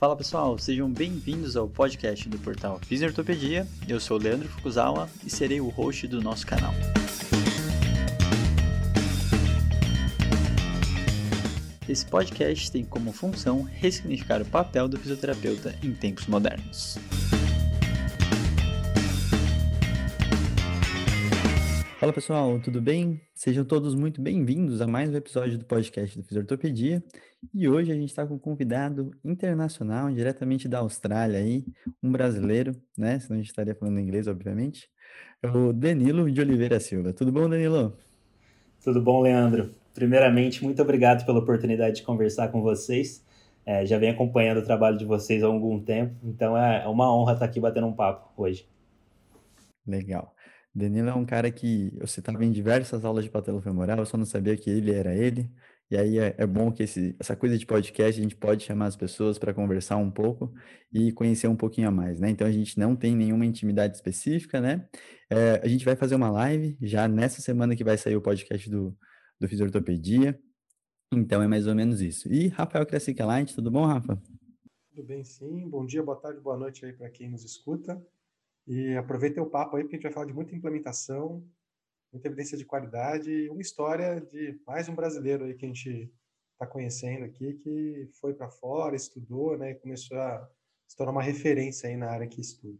Fala pessoal, sejam bem-vindos ao podcast do portal Fisiortopedia. Eu sou o Leandro Fukuzawa e serei o host do nosso canal. Esse podcast tem como função ressignificar o papel do fisioterapeuta em tempos modernos. Fala pessoal, tudo bem? Sejam todos muito bem-vindos a mais um episódio do podcast do Fisiortopedia. E hoje a gente está com um convidado internacional, diretamente da Austrália aí, um brasileiro, né? Senão a gente estaria falando inglês, obviamente. É o Danilo de Oliveira Silva. Tudo bom, Danilo? Tudo bom, Leandro? Primeiramente, muito obrigado pela oportunidade de conversar com vocês. É, já venho acompanhando o trabalho de vocês há algum tempo, então é, é uma honra estar aqui batendo um papo hoje. Legal. Danilo é um cara que eu citava em diversas aulas de patelofemoral, eu só não sabia que ele era ele. E aí é, é bom que esse, essa coisa de podcast a gente pode chamar as pessoas para conversar um pouco e conhecer um pouquinho a mais, né? Então a gente não tem nenhuma intimidade específica, né? É, a gente vai fazer uma live já nessa semana que vai sair o podcast do, do Fisiortopedia. Então é mais ou menos isso. E Rafael Cressica Light, tudo bom, Rafa? Tudo bem, sim. Bom dia, boa tarde, boa noite aí para quem nos escuta. E aproveita o papo aí, porque a gente vai falar de muita implementação, muita evidência de qualidade e uma história de mais um brasileiro aí que a gente está conhecendo aqui, que foi para fora, estudou, né, e começou a se tornar uma referência aí na área que estuda.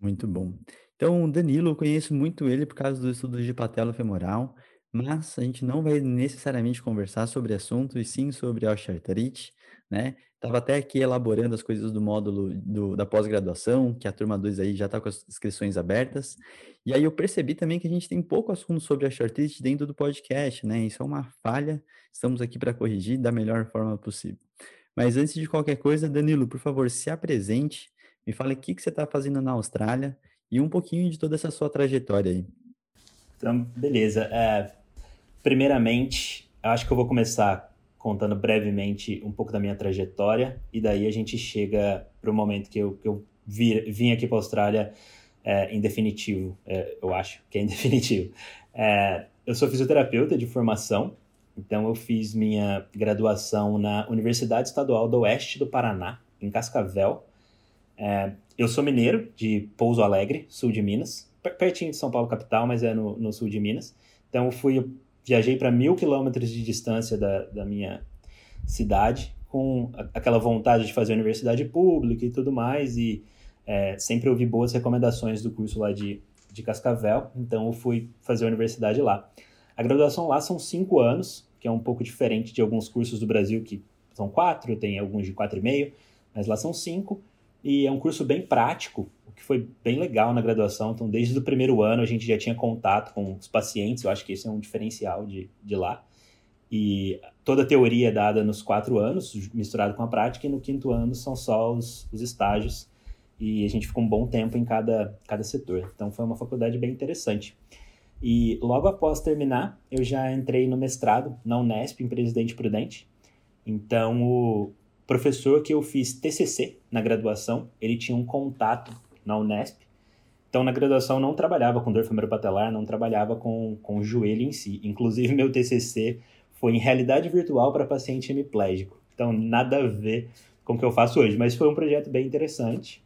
Muito bom. Então, Danilo, eu conheço muito ele por causa do estudo de patela femoral, mas a gente não vai necessariamente conversar sobre assunto, e sim sobre osteoartrite, né? Estava até aqui elaborando as coisas do módulo do, da pós-graduação, que a turma 2 aí já está com as inscrições abertas. E aí eu percebi também que a gente tem pouco assunto sobre a shortlist dentro do podcast, né? Isso é uma falha, estamos aqui para corrigir da melhor forma possível. Mas antes de qualquer coisa, Danilo, por favor, se apresente, me fale o que, que você está fazendo na Austrália e um pouquinho de toda essa sua trajetória aí. Então, beleza. É, primeiramente, acho que eu vou começar contando brevemente um pouco da minha trajetória, e daí a gente chega para o momento que eu, que eu vir, vim aqui para a Austrália é, em definitivo, é, eu acho que é em definitivo. É, eu sou fisioterapeuta de formação, então eu fiz minha graduação na Universidade Estadual do Oeste do Paraná, em Cascavel. É, eu sou mineiro, de Pouso Alegre, sul de Minas, pertinho de São Paulo capital, mas é no, no sul de Minas. Então eu fui viajei para mil quilômetros de distância da, da minha cidade, com aquela vontade de fazer universidade pública e tudo mais, e é, sempre ouvi boas recomendações do curso lá de, de Cascavel, então eu fui fazer a universidade lá. A graduação lá são cinco anos, que é um pouco diferente de alguns cursos do Brasil que são quatro, tem alguns de quatro e meio, mas lá são cinco, e é um curso bem prático, que foi bem legal na graduação. Então, desde o primeiro ano, a gente já tinha contato com os pacientes. Eu acho que esse é um diferencial de, de lá. E toda a teoria é dada nos quatro anos, misturado com a prática, e no quinto ano são só os, os estágios. E a gente ficou um bom tempo em cada, cada setor. Então, foi uma faculdade bem interessante. E logo após terminar, eu já entrei no mestrado na Unesp, em Presidente Prudente. Então, o professor que eu fiz TCC na graduação, ele tinha um contato na Unesp. Então, na graduação, não trabalhava com dor femoropatelar, não trabalhava com, com o joelho em si. Inclusive, meu TCC foi em realidade virtual para paciente hemiplégico. Então, nada a ver com o que eu faço hoje. Mas foi um projeto bem interessante,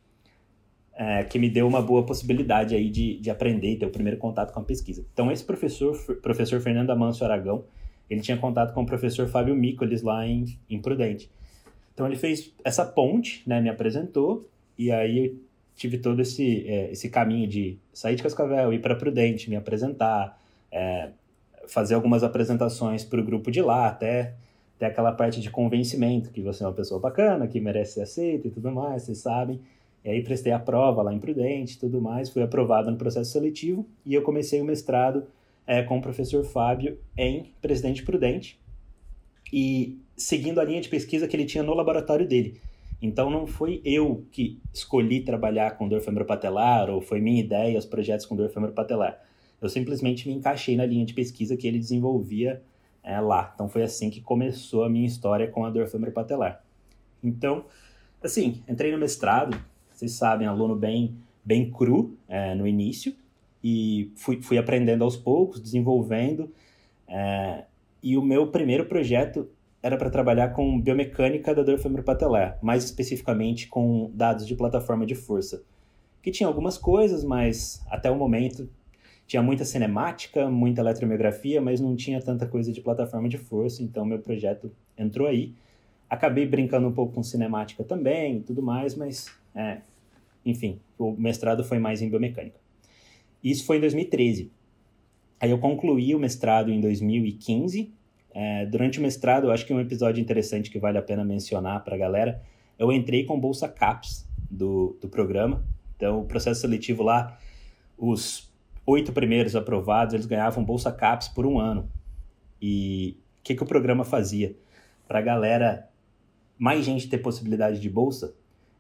é, que me deu uma boa possibilidade aí de, de aprender e ter o primeiro contato com a pesquisa. Então, esse professor, professor Fernando Amâncio Aragão, ele tinha contato com o professor Fábio Micolis lá em, em Prudente. Então, ele fez essa ponte, né, me apresentou, e aí tive todo esse, é, esse caminho de sair de Cascavel, ir para Prudente, me apresentar, é, fazer algumas apresentações para o grupo de lá, até ter aquela parte de convencimento, que você é uma pessoa bacana, que merece ser aceita e tudo mais, vocês sabem. E aí prestei a prova lá em Prudente tudo mais, fui aprovado no processo seletivo e eu comecei o mestrado é, com o professor Fábio em Presidente Prudente e seguindo a linha de pesquisa que ele tinha no laboratório dele. Então não foi eu que escolhi trabalhar com dor femoropatelar ou foi minha ideia os projetos com dor femoropatelar. Eu simplesmente me encaixei na linha de pesquisa que ele desenvolvia é, lá. Então foi assim que começou a minha história com a dor femoropatelar. Então, assim, entrei no mestrado, vocês sabem, aluno bem, bem cru é, no início, e fui, fui aprendendo aos poucos, desenvolvendo. É, e o meu primeiro projeto era para trabalhar com biomecânica da dor femoropatelar, mais especificamente com dados de plataforma de força, que tinha algumas coisas, mas até o momento tinha muita cinemática, muita eletromiografia, mas não tinha tanta coisa de plataforma de força, então meu projeto entrou aí. Acabei brincando um pouco com cinemática também e tudo mais, mas, é, enfim, o mestrado foi mais em biomecânica. Isso foi em 2013. Aí eu concluí o mestrado em 2015. É, durante o mestrado, eu acho que um episódio interessante que vale a pena mencionar para a galera, eu entrei com bolsa CAPS do, do programa. Então, o processo seletivo lá, os oito primeiros aprovados, eles ganhavam bolsa CAPS por um ano. E o que, que o programa fazia? Para a galera, mais gente ter possibilidade de bolsa,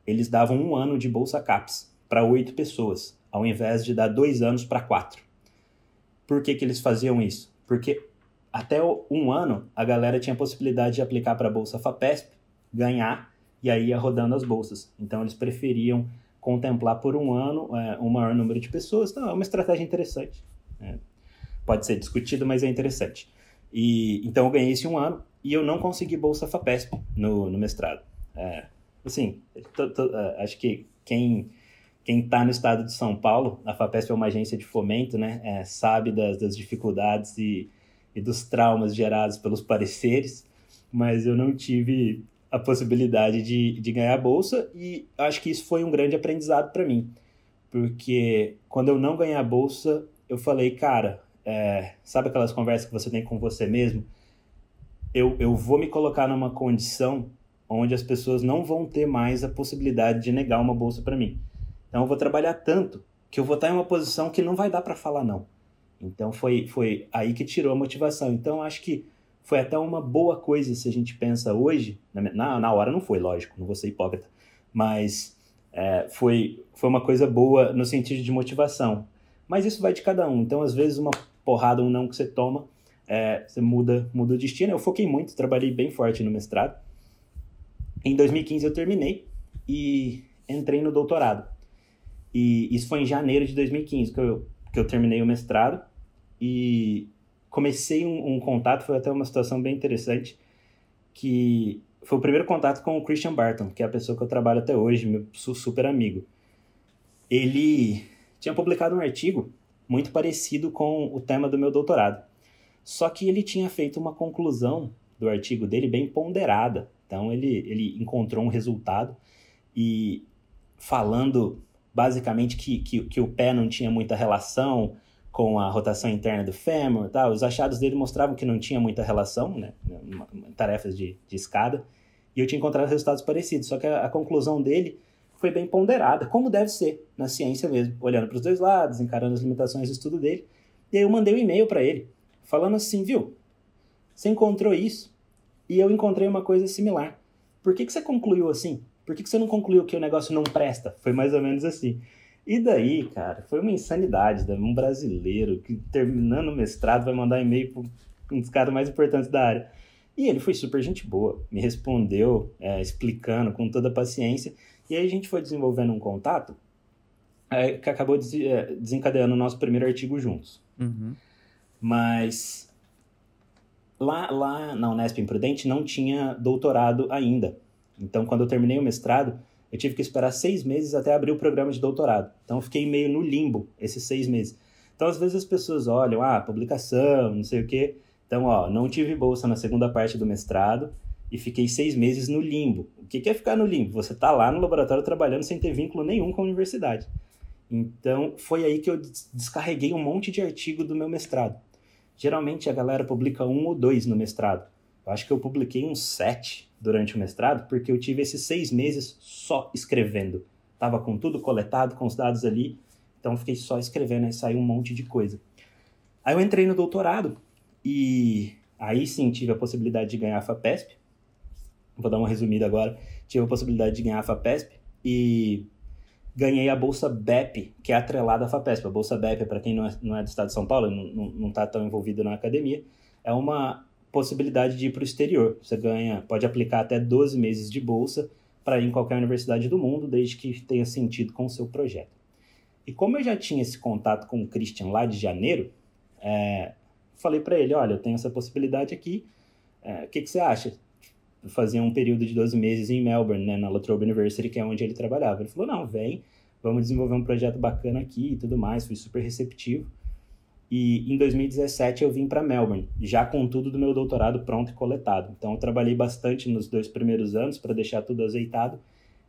eles davam um ano de bolsa CAPS para oito pessoas, ao invés de dar dois anos para quatro. Por que, que eles faziam isso? Porque até um ano a galera tinha a possibilidade de aplicar para a Bolsa FAPESP, ganhar, e aí ia rodando as bolsas. Então eles preferiam contemplar por um ano é, um maior número de pessoas. Então é uma estratégia interessante. Né? Pode ser discutido, mas é interessante. E então eu ganhei esse um ano e eu não consegui bolsa FAPESP no, no mestrado. É, assim, tô, tô, é, acho que quem quem está no estado de São Paulo, a FAPESP é uma agência de fomento, né? É, sabe das, das dificuldades e, e, dos traumas gerados pelos pareceres, mas eu não tive a possibilidade de, de ganhar a bolsa e acho que isso foi um grande aprendizado para mim, porque quando eu não ganhei a bolsa, eu falei, cara, é, sabe aquelas conversas que você tem com você mesmo? Eu, eu vou me colocar numa condição onde as pessoas não vão ter mais a possibilidade de negar uma bolsa para mim. Então eu vou trabalhar tanto que eu vou estar em uma posição que não vai dar para falar não. Então foi, foi aí que tirou a motivação. Então acho que foi até uma boa coisa se a gente pensa hoje. Na, na hora não foi, lógico, não vou ser hipócrita. Mas é, foi, foi uma coisa boa no sentido de motivação. Mas isso vai de cada um. Então às vezes uma porrada, um não que você toma, é, você muda, muda o destino. Eu foquei muito, trabalhei bem forte no mestrado. Em 2015 eu terminei e entrei no doutorado. E isso foi em janeiro de 2015 que eu, que eu terminei o mestrado e comecei um, um, contato, foi até uma situação bem interessante, que foi o primeiro contato com o Christian Barton, que é a pessoa que eu trabalho até hoje, meu super amigo. Ele tinha publicado um artigo muito parecido com o tema do meu doutorado. Só que ele tinha feito uma conclusão do artigo dele bem ponderada. Então ele, ele encontrou um resultado e falando basicamente que, que, que o pé não tinha muita relação com a rotação interna do fêmur, tá? os achados dele mostravam que não tinha muita relação, né? tarefas de, de escada, e eu tinha encontrado resultados parecidos, só que a, a conclusão dele foi bem ponderada, como deve ser na ciência mesmo, olhando para os dois lados, encarando as limitações do estudo dele, e aí eu mandei um e-mail para ele, falando assim, viu, você encontrou isso, e eu encontrei uma coisa similar, por que, que você concluiu assim? Por que, que você não concluiu que o negócio não presta? Foi mais ou menos assim. E daí, cara, foi uma insanidade. Né? Um brasileiro que terminando o mestrado vai mandar e-mail para um dos caras mais importantes da área. E ele foi super gente boa, me respondeu, é, explicando com toda a paciência. E aí a gente foi desenvolvendo um contato é, que acabou é, desencadeando o nosso primeiro artigo juntos. Uhum. Mas lá, lá na Unesp Imprudente não tinha doutorado ainda. Então, quando eu terminei o mestrado, eu tive que esperar seis meses até abrir o programa de doutorado. Então, eu fiquei meio no limbo esses seis meses. Então, às vezes as pessoas olham, ah, publicação, não sei o quê. Então, ó, não tive bolsa na segunda parte do mestrado e fiquei seis meses no limbo. O que é ficar no limbo? Você está lá no laboratório trabalhando sem ter vínculo nenhum com a universidade. Então, foi aí que eu descarreguei um monte de artigo do meu mestrado. Geralmente a galera publica um ou dois no mestrado. Eu acho que eu publiquei uns sete durante o mestrado, porque eu tive esses seis meses só escrevendo. Tava com tudo coletado, com os dados ali, então fiquei só escrevendo, aí saiu um monte de coisa. Aí eu entrei no doutorado e aí sim tive a possibilidade de ganhar a FAPESP. Vou dar uma resumida agora. Tive a possibilidade de ganhar a FAPESP e ganhei a bolsa BEP, que é atrelada à FAPESP. A bolsa BEP, para quem não é, não é do estado de São Paulo, não está tão envolvido na academia, é uma possibilidade de ir para o exterior. Você ganha, pode aplicar até 12 meses de bolsa para ir em qualquer universidade do mundo, desde que tenha sentido com o seu projeto. E como eu já tinha esse contato com o Christian lá de janeiro, é, falei para ele, olha, eu tenho essa possibilidade aqui, é, o que, que você acha? fazia um período de 12 meses em Melbourne, né, na La Trobe University, que é onde ele trabalhava. Ele falou, não, vem, vamos desenvolver um projeto bacana aqui e tudo mais, fui super receptivo. E em 2017 eu vim para Melbourne, já com tudo do meu doutorado pronto e coletado. Então eu trabalhei bastante nos dois primeiros anos para deixar tudo azeitado.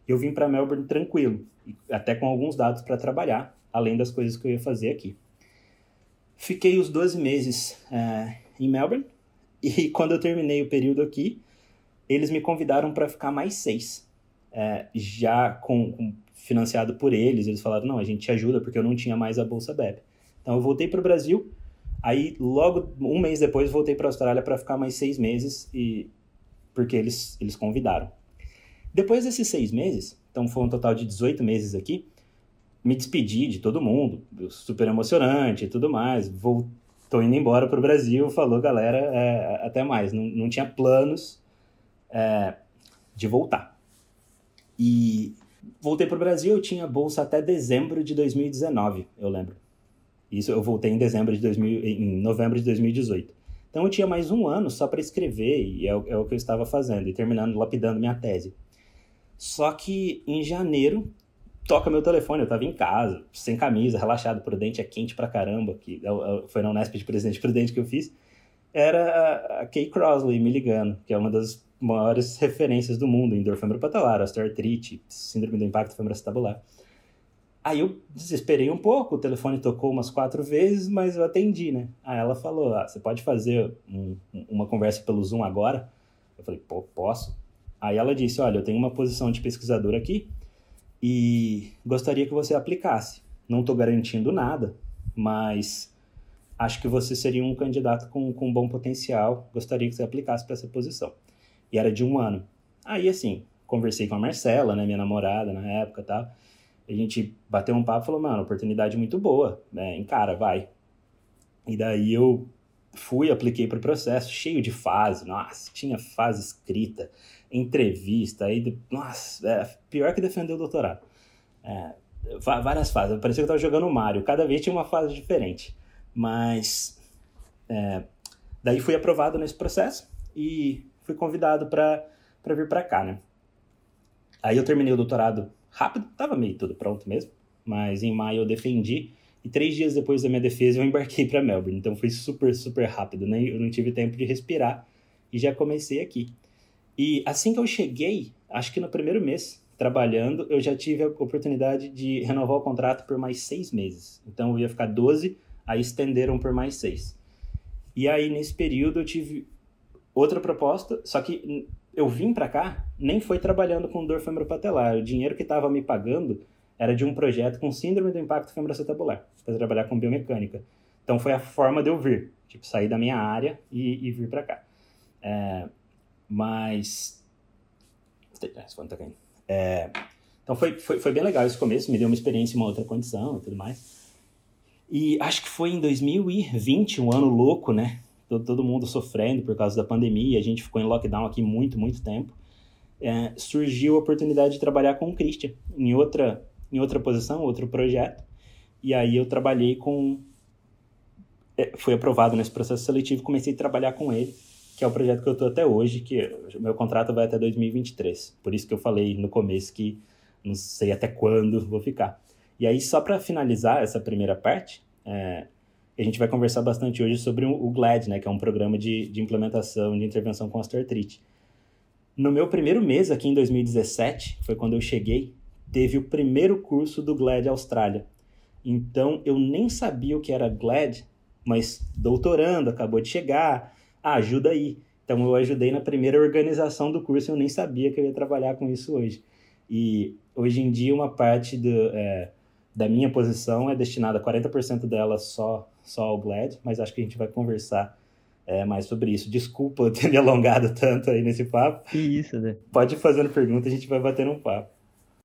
Eu vim para Melbourne tranquilo, até com alguns dados para trabalhar, além das coisas que eu ia fazer aqui. Fiquei os 12 meses é, em Melbourne e quando eu terminei o período aqui, eles me convidaram para ficar mais seis, é, já com, com, financiado por eles. Eles falaram: não, a gente te ajuda porque eu não tinha mais a bolsa BEP. Então eu voltei para o Brasil. Aí logo um mês depois voltei para a Austrália para ficar mais seis meses e porque eles eles convidaram. Depois desses seis meses, então foi um total de 18 meses aqui, me despedi de todo mundo, super emocionante e tudo mais. Vou, tô indo embora para o Brasil, falou galera, é, até mais. Não, não tinha planos é, de voltar. E voltei para o Brasil, eu tinha bolsa até dezembro de 2019, eu lembro. Isso eu voltei em dezembro de 2000, em novembro de 2018. Então eu tinha mais um ano só para escrever e é o, é o que eu estava fazendo e terminando lapidando minha tese. Só que em janeiro toca meu telefone, eu estava em casa, sem camisa, relaxado, prudente, é quente pra caramba, que é é foi na Unesp de Presidente Prudente que eu fiz. Era a Kay Crosley me ligando, que é uma das maiores referências do mundo em dor femoropatelar, osteoartrite, síndrome do impacto femoroacetabular. Aí eu desesperei um pouco, o telefone tocou umas quatro vezes, mas eu atendi, né? Aí ela falou, ah, você pode fazer um, uma conversa pelo Zoom agora? Eu falei, pô, posso? Aí ela disse, olha, eu tenho uma posição de pesquisador aqui e gostaria que você aplicasse. Não estou garantindo nada, mas acho que você seria um candidato com, com bom potencial, gostaria que você aplicasse para essa posição e era de um ano. Aí, assim, conversei com a Marcela, né, minha namorada na época e tal. A gente bateu um papo e falou, mano, oportunidade muito boa, né, encara, vai. E daí eu fui, apliquei para o processo, cheio de fase, nossa, tinha fase escrita, entrevista, aí, nossa, é, pior que defender o doutorado. É, várias fases, parecia que eu estava jogando Mario, cada vez tinha uma fase diferente. Mas, é, daí fui aprovado nesse processo e fui convidado para vir para cá, né? Aí eu terminei o doutorado rápido, tava meio tudo pronto mesmo, mas em maio eu defendi e três dias depois da minha defesa eu embarquei para Melbourne, então foi super, super rápido, né? Eu não tive tempo de respirar e já comecei aqui. E assim que eu cheguei, acho que no primeiro mês trabalhando, eu já tive a oportunidade de renovar o contrato por mais seis meses. Então eu ia ficar 12, aí estenderam por mais seis. E aí nesse período eu tive outra proposta, só que eu vim para cá, nem foi trabalhando com dor femoropatelar. O dinheiro que estava me pagando era de um projeto com síndrome do impacto femoroacetabular, para trabalhar com biomecânica. Então foi a forma de eu vir, tipo, sair da minha área e, e vir para cá. É, mas. Tá é, então foi, foi, foi bem legal esse começo, me deu uma experiência em uma outra condição e tudo mais. E acho que foi em 2020, um ano louco, né? todo, todo mundo sofrendo por causa da pandemia, a gente ficou em lockdown aqui muito, muito tempo, é, surgiu a oportunidade de trabalhar com o Christian em outra, em outra posição, outro projeto, e aí eu trabalhei com... É, fui aprovado nesse processo seletivo, comecei a trabalhar com ele, que é o projeto que eu estou até hoje, que meu contrato vai até 2023. Por isso que eu falei no começo que não sei até quando vou ficar. E aí, só para finalizar essa primeira parte, é, a gente vai conversar bastante hoje sobre o GLAD, né, que é um programa de, de implementação de intervenção com osteoartrite. No meu primeiro mês aqui em 2017, foi quando eu cheguei, teve o primeiro curso do GLAD Austrália. Então eu nem sabia o que era GLAD, mas doutorando, acabou de chegar, ah, ajuda aí. Então eu ajudei na primeira organização do curso, eu nem sabia que eu ia trabalhar com isso hoje. E hoje em dia uma parte do, é, da minha posição é destinada, 40% dela só só ao GLAD, mas acho que a gente vai conversar é, mais sobre isso. Desculpa eu ter me alongado tanto aí nesse papo. Que isso, né? Pode ir fazendo pergunta, a gente vai batendo um papo.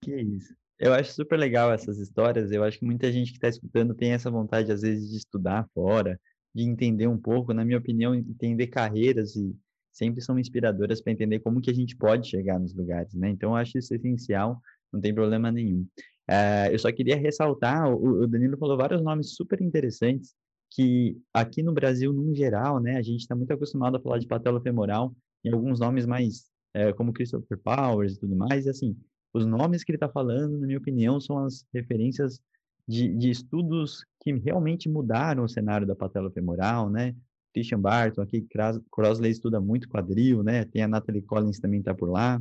Que isso. Eu acho super legal essas histórias. Eu acho que muita gente que está escutando tem essa vontade, às vezes, de estudar fora, de entender um pouco. Na minha opinião, entender carreiras e sempre são inspiradoras para entender como que a gente pode chegar nos lugares, né? Então, eu acho isso essencial, não tem problema nenhum. Uh, eu só queria ressaltar, o, o Danilo falou vários nomes super interessantes que aqui no Brasil, no geral, né, a gente está muito acostumado a falar de patela femoral e alguns nomes mais é, como Christopher Powers e tudo mais, e assim, os nomes que ele está falando, na minha opinião, são as referências de, de, estudos que realmente mudaram o cenário da patela femoral, né? Christian Barton, aqui Crossley estuda muito quadril, né? Tem a Natalie Collins também está por lá.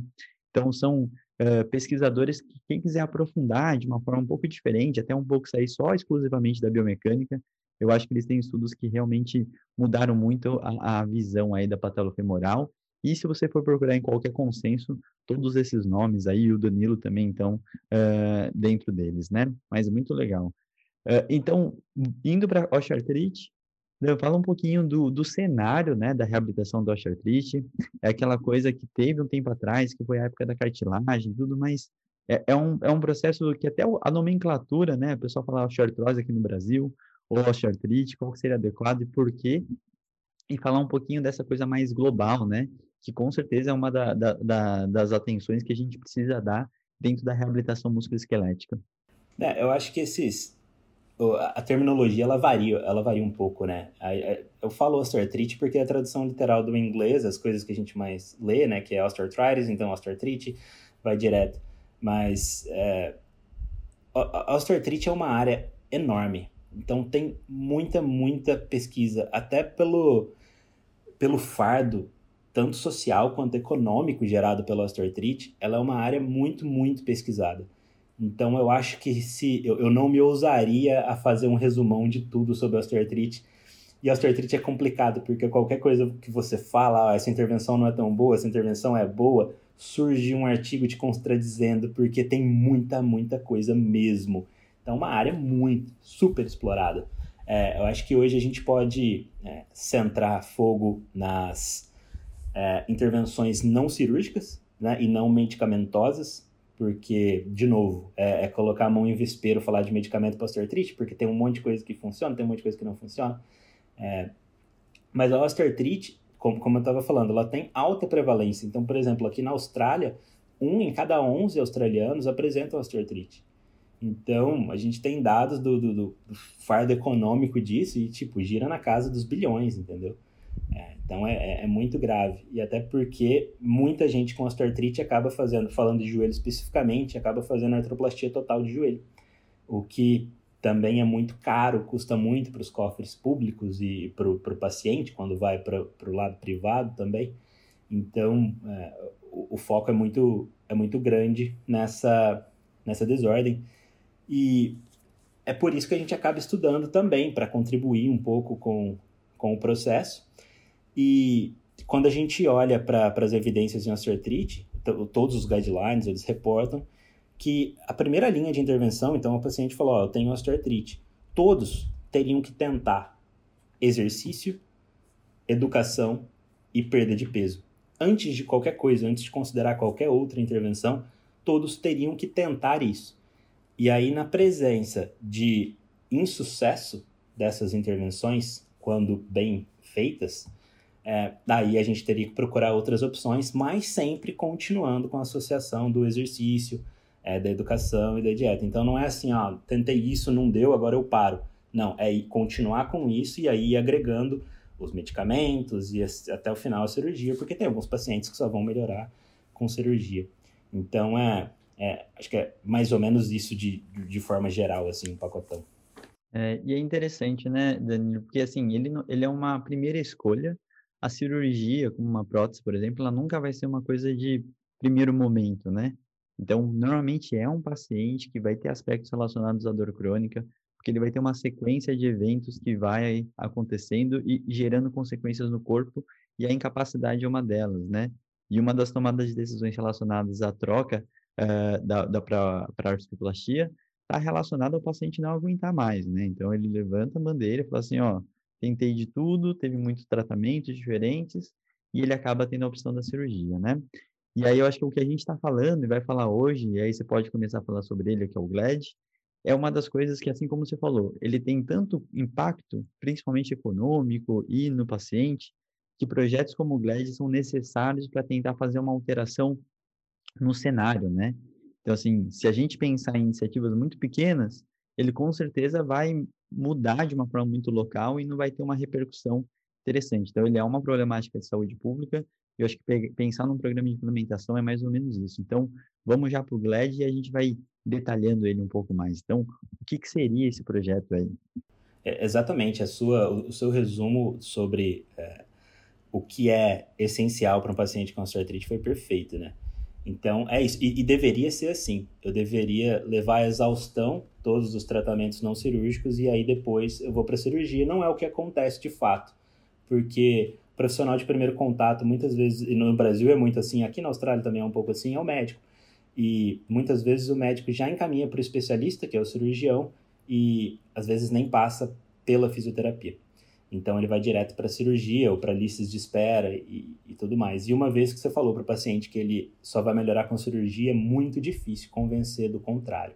Então, são uh, pesquisadores que, quem quiser aprofundar de uma forma um pouco diferente, até um pouco sair só exclusivamente da biomecânica, eu acho que eles têm estudos que realmente mudaram muito a, a visão aí da patelofemoral. E se você for procurar em qualquer consenso, todos esses nomes aí, o Danilo também, então, uh, dentro deles, né? Mas muito legal. Uh, então, indo para osteoartrite, fala um pouquinho do, do cenário, né, da reabilitação da osteoartrite. É aquela coisa que teve um tempo atrás, que foi a época da cartilagem tudo, mas é, é, um, é um processo que até a nomenclatura, né, o pessoal fala osteoartrose aqui no Brasil, ou osteoartrite, qual seria adequado e por quê, e falar um pouquinho dessa coisa mais global, né, que com certeza é uma da, da, da, das atenções que a gente precisa dar dentro da reabilitação musculoesquelética. É, eu acho que esses a terminologia ela varia, ela varia um pouco, né? Eu falo osteoartrite porque é a tradução literal do inglês, as coisas que a gente mais lê, né? Que é osteoarthritis, então osteoartrite vai direto. Mas é, osteoartrite é uma área enorme. Então tem muita, muita pesquisa, até pelo, pelo fardo, tanto social quanto econômico gerado pela osteoartrite, ela é uma área muito, muito pesquisada. Então eu acho que se eu, eu não me ousaria a fazer um resumão de tudo sobre osteoartrite. E a osteoartrite é complicado, porque qualquer coisa que você fala, ah, essa intervenção não é tão boa, essa intervenção é boa, surge um artigo te contradizendo, porque tem muita, muita coisa mesmo. Então, uma área muito, super explorada. É, eu acho que hoje a gente pode é, centrar fogo nas é, intervenções não cirúrgicas né, e não medicamentosas, porque, de novo, é, é, colocar a mão em vespeiro falar de medicamento para osteoartrite, porque tem um monte de coisa que funciona, tem um monte de coisa que não funciona. É, mas a osteoartrite, como, como eu estava falando, ela tem alta prevalência. Então, por exemplo, aqui na Austrália, um em cada 11 australianos apresenta osteoartrite. Então, a gente tem dados do, do, do, fardo econômico disso e, tipo, gira na casa dos bilhões, entendeu? É, então, é, é, é, muito grave. E até porque muita gente com osteoartrite acaba fazendo, falando de joelho especificamente, acaba fazendo artroplastia total de joelho. O que também é muito caro, custa muito para os cofres públicos e para o paciente, quando vai para o lado privado também. Então, é, o, o foco é muito, é muito grande nessa, nessa desordem. E é por isso que a gente acaba estudando também, para contribuir um pouco com, com o processo. E quando a gente olha para as evidências em osteoartrite, todos os guidelines, eles reportam que a primeira linha de intervenção, então o paciente falou, ó, eu tenho osteoartrite. Todos teriam que tentar exercício, educação e perda de peso. Antes de qualquer coisa, antes de considerar qualquer outra intervenção, todos teriam que tentar isso. E aí, na presença de insucesso dessas intervenções, quando bem feitas, é, daí a gente teria que procurar outras opções, mas sempre continuando com a associação do exercício, é, da educação e da dieta. Então não é assim, ó, tentei isso, não deu, agora eu paro. Não, é continuar com isso e aí agregando os medicamentos e até o final a cirurgia, porque tem alguns pacientes que só vão melhorar com cirurgia. Então é, é, acho que é mais ou menos isso de, de forma geral, assim, um pacotão. É, e é interessante, né, Danilo, porque assim, ele, ele é uma primeira escolha, a cirurgia, como uma prótese, por exemplo, ela nunca vai ser uma coisa de primeiro momento, né? Então, normalmente é um paciente que vai ter aspectos relacionados à dor crônica, porque ele vai ter uma sequência de eventos que vai acontecendo e gerando consequências no corpo, e a incapacidade é uma delas, né? E uma das tomadas de decisões relacionadas à troca uh, da, da para artroplastia está relacionado ao paciente não aguentar mais, né? Então ele levanta a bandeira e fala assim, ó, tentei de tudo, teve muitos tratamentos diferentes e ele acaba tendo a opção da cirurgia, né? E aí eu acho que o que a gente está falando e vai falar hoje, e aí você pode começar a falar sobre ele, que é o GLAD, é uma das coisas que, assim como você falou, ele tem tanto impacto, principalmente econômico e no paciente, que projetos como o GLAD são necessários para tentar fazer uma alteração no cenário, né? Então, assim, se a gente pensar em iniciativas muito pequenas, ele com certeza vai mudar de uma forma muito local e não vai ter uma repercussão interessante. Então, ele é uma problemática de saúde pública, e eu acho que pensar num programa de implementação é mais ou menos isso. Então, vamos já para o GLAD e a gente vai detalhando ele um pouco mais. Então, o que, que seria esse projeto aí? É, exatamente, a sua, o seu resumo sobre é, o que é essencial para um paciente com osteoartrite foi perfeito, né? Então, é isso. E, e, deveria ser assim. Eu deveria levar à exaustão todos os tratamentos não cirúrgicos e aí depois eu vou para a cirurgia. Não é o que acontece de fato. Porque profissional de primeiro contato, muitas vezes, e no Brasil é muito assim, aqui na Austrália também é um pouco assim, é o médico. E muitas vezes o médico já encaminha para o especialista, que é o cirurgião, e às vezes nem passa pela fisioterapia. Então ele vai direto para cirurgia ou para listas de espera e, e, tudo mais. E uma vez que você falou para o paciente que ele só vai melhorar com cirurgia, é muito difícil convencer do contrário.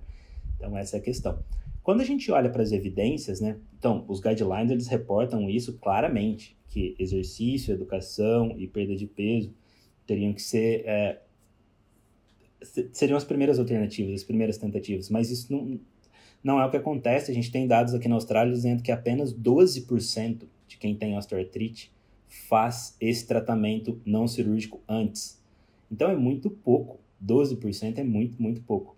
Então essa é a questão. Quando a gente olha para as evidências, né? Então os guidelines eles reportam isso claramente, que exercício, educação e perda de peso teriam que ser é, seriam as primeiras alternativas, as primeiras tentativas. Mas isso não não é o que acontece. A gente tem dados aqui na Austrália dizendo que apenas 12% de quem tem osteoartrite faz esse tratamento não cirúrgico antes. Então é muito pouco. 12% é muito, muito pouco.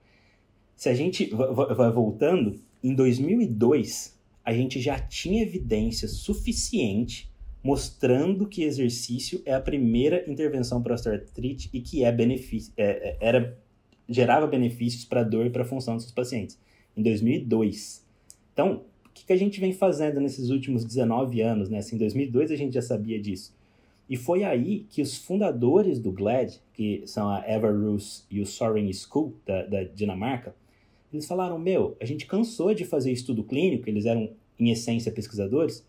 Se a gente vai voltando, em 2002, a gente já tinha evidência suficiente mostrando que exercício é a primeira intervenção para osteoartrite e que é benefício, é, é era, gerava benefícios para a dor e para a função dos pacientes em 2002. Então, o que, que a gente vem fazendo nesses últimos 19 anos? Né? Assim, em 2002 a gente já sabia disso. E foi aí que os fundadores do GLAD, que são a Eva e o Soren School, da, da Dinamarca, eles falaram, meu, a gente cansou de fazer estudo clínico, eles eram, em essência, pesquisadores,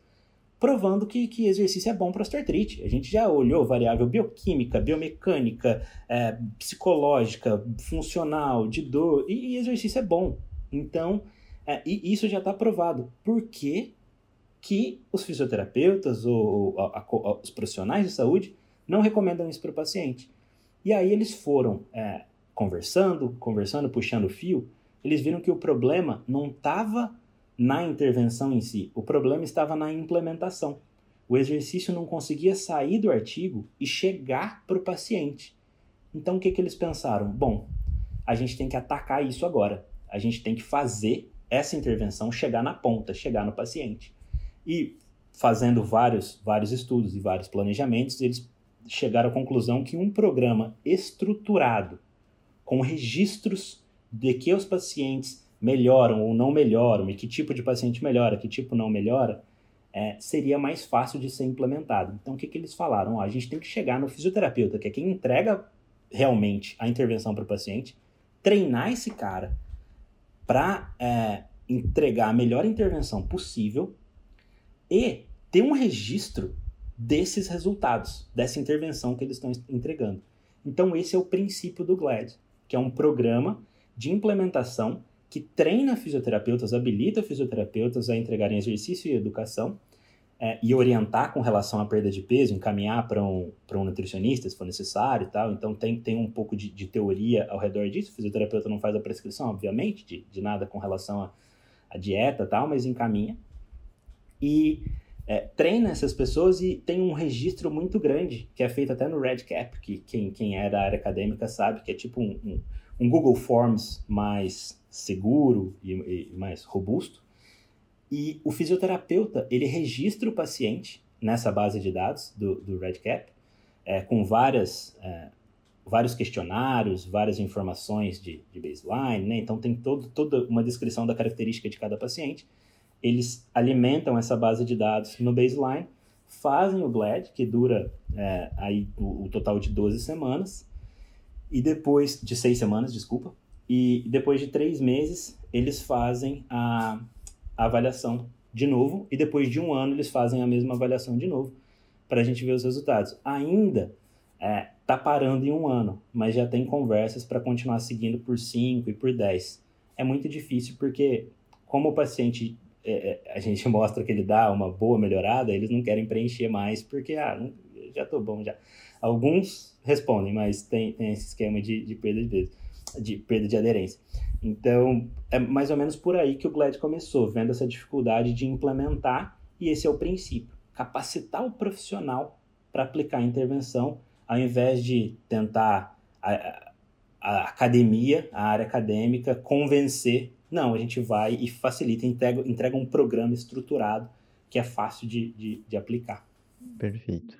provando que, que exercício é bom para osteoartrite. A gente já olhou variável bioquímica, biomecânica, é, psicológica, funcional, de dor, e, e exercício é bom. Então, é, e isso já está provado. Por que, que os fisioterapeutas ou a, a, os profissionais de saúde não recomendam isso para o paciente? E aí eles foram é, conversando, conversando, puxando o fio, eles viram que o problema não estava na intervenção em si, o problema estava na implementação. O exercício não conseguia sair do artigo e chegar para o paciente. Então o que, que eles pensaram? Bom, a gente tem que atacar isso agora a gente tem que fazer essa intervenção chegar na ponta, chegar no paciente. E fazendo vários, vários estudos e vários planejamentos, eles chegaram à conclusão que um programa estruturado, com registros de que os pacientes melhoram ou não melhoram, e que tipo de paciente melhora, que tipo não melhora, é, seria mais fácil de ser implementado. Então, o que, que eles falaram? Ó, a gente tem que chegar no fisioterapeuta, que é quem entrega realmente a intervenção para o paciente, treinar esse cara para é, entregar a melhor intervenção possível e ter um registro desses resultados, dessa intervenção que eles estão entregando. Então, esse é o princípio do GLAD, que é um programa de implementação que treina fisioterapeutas, habilita fisioterapeutas a entregarem exercício e educação é, e orientar com relação à perda de peso, encaminhar para um, um nutricionista se for necessário e tal. Então tem, tem um pouco de, de teoria ao redor disso. O fisioterapeuta não faz a prescrição, obviamente, de, de nada com relação à dieta e tal, mas encaminha. E é, treina essas pessoas e tem um registro muito grande, que é feito até no RedCap, que quem, quem é da área acadêmica sabe, que é tipo um, um, um Google Forms mais seguro e, e mais robusto, e o fisioterapeuta, ele registra o paciente nessa base de dados do, do REDCap, é, com várias, é, vários questionários, várias informações de, de baseline, né? Então tem todo, toda uma descrição da característica de cada paciente. Eles alimentam essa base de dados no baseline, fazem o GLAD, que dura é, aí o, o, total de 12 semanas, e depois, de 6 semanas, desculpa, e depois de 3 meses, eles fazem a a avaliação de novo e depois de um ano eles fazem a mesma avaliação de novo para a gente ver os resultados. Ainda é, tá parando em um ano, mas já tem conversas para continuar seguindo por 5 e por 10. É muito difícil porque, como o paciente é, é, a gente mostra que ele dá uma boa melhorada, eles não querem preencher mais porque, ah, já tô bom já. Alguns respondem, mas tem, tem esse esquema de, de perda de de perda de aderência. Então, é mais ou menos por aí que o GLAD começou, vendo essa dificuldade de implementar, e esse é o princípio. capacitar o profissional para aplicar a intervenção, ao invés de tentar a, a, academia, a área acadêmica, convencer. Não, a gente vai e facilita, entrega, entrega um programa estruturado que é fácil de, de, de aplicar. Perfeito.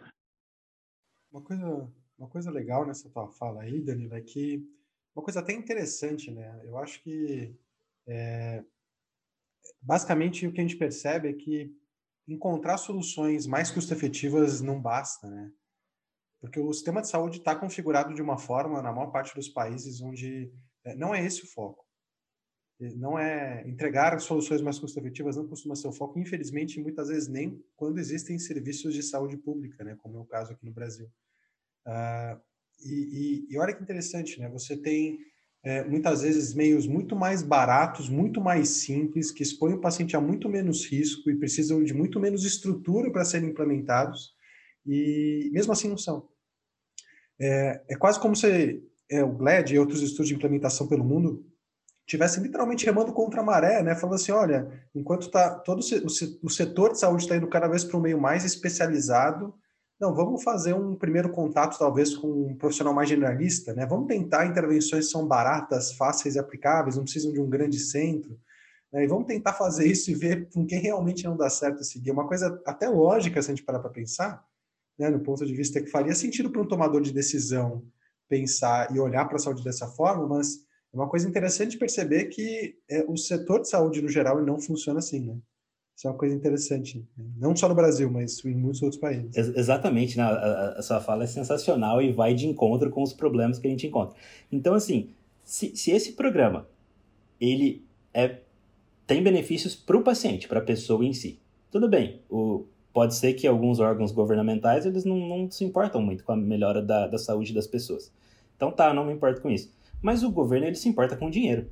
Uma coisa, uma coisa legal nessa tua fala aí, Danilo, é que uma coisa até interessante, né? Eu acho que é, basicamente o que a gente percebe é que encontrar soluções mais custo-efetivas não basta, né? Porque o sistema de saúde está configurado de uma forma, na maior parte dos países, onde é, não é esse o foco. Não é entregar soluções mais custo-efetivas, não costuma ser o foco, infelizmente, muitas vezes nem quando existem serviços de saúde pública, né? Como é o caso aqui no Brasil. Uh, e, e, olha que interessante, né? Você tem é, muitas vezes meios muito mais baratos, muito mais simples, que expõem o paciente a muito menos risco e precisam de muito menos estrutura para serem implementados, e mesmo assim não são. É, é quase como se é, o GLAD e outros estudos de implementação pelo mundo tivessem literalmente remando contra a maré, né? Falando assim, olha, enquanto tá todo o setor de saúde está indo cada vez para um meio mais especializado, não, vamos fazer um primeiro contato, talvez, com um profissional mais generalista, né? Vamos tentar intervenções que são baratas, fáceis e aplicáveis, não precisam de um grande centro. Né? E vamos tentar fazer isso e ver com quem realmente não dá certo seguir. Uma coisa até lógica, se a gente parar para pensar, né? no ponto de vista que faria sentido para um tomador de decisão pensar e olhar para a saúde dessa forma, mas é uma coisa interessante perceber que é, o setor de saúde, no geral, não funciona assim, né? Isso é uma coisa interessante. Não só no Brasil, mas em muitos outros países. Ex exatamente, né? A, a, sua fala é sensacional e vai de encontro com os problemas que a gente encontra. Então, assim, se, se esse programa ele é, tem benefícios para o paciente, para a pessoa em si, tudo bem. O, pode ser que alguns órgãos governamentais eles não, não se importam muito com a melhora da, da saúde das pessoas. Então, tá, não me importo com isso. Mas o governo ele se importa com dinheiro.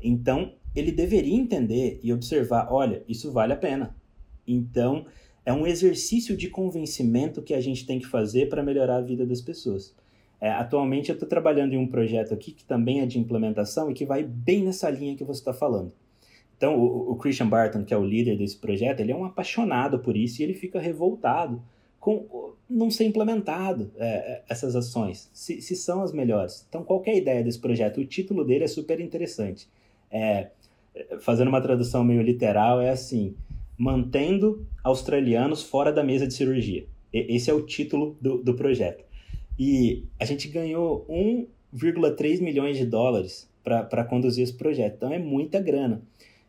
Então, ele deveria entender e observar: olha, isso vale a pena. Então, é um exercício de convencimento que a gente tem que fazer para melhorar a vida das pessoas. É, atualmente, eu estou trabalhando em um projeto aqui que também é de implementação e que vai bem nessa linha que você está falando. Então, o, o, Christian Barton, que é o líder desse projeto, ele é um apaixonado por isso e ele fica revoltado com não ser implementado é, é essas ações, se, se são as melhores. Então, qual a ideia desse projeto? O título dele é super interessante. É, fazendo uma tradução meio literal, é assim: mantendo australianos fora da mesa de cirurgia. E, esse é o título do, do projeto. E a gente ganhou 1,3 milhões de dólares para conduzir esse projeto. Então é muita grana.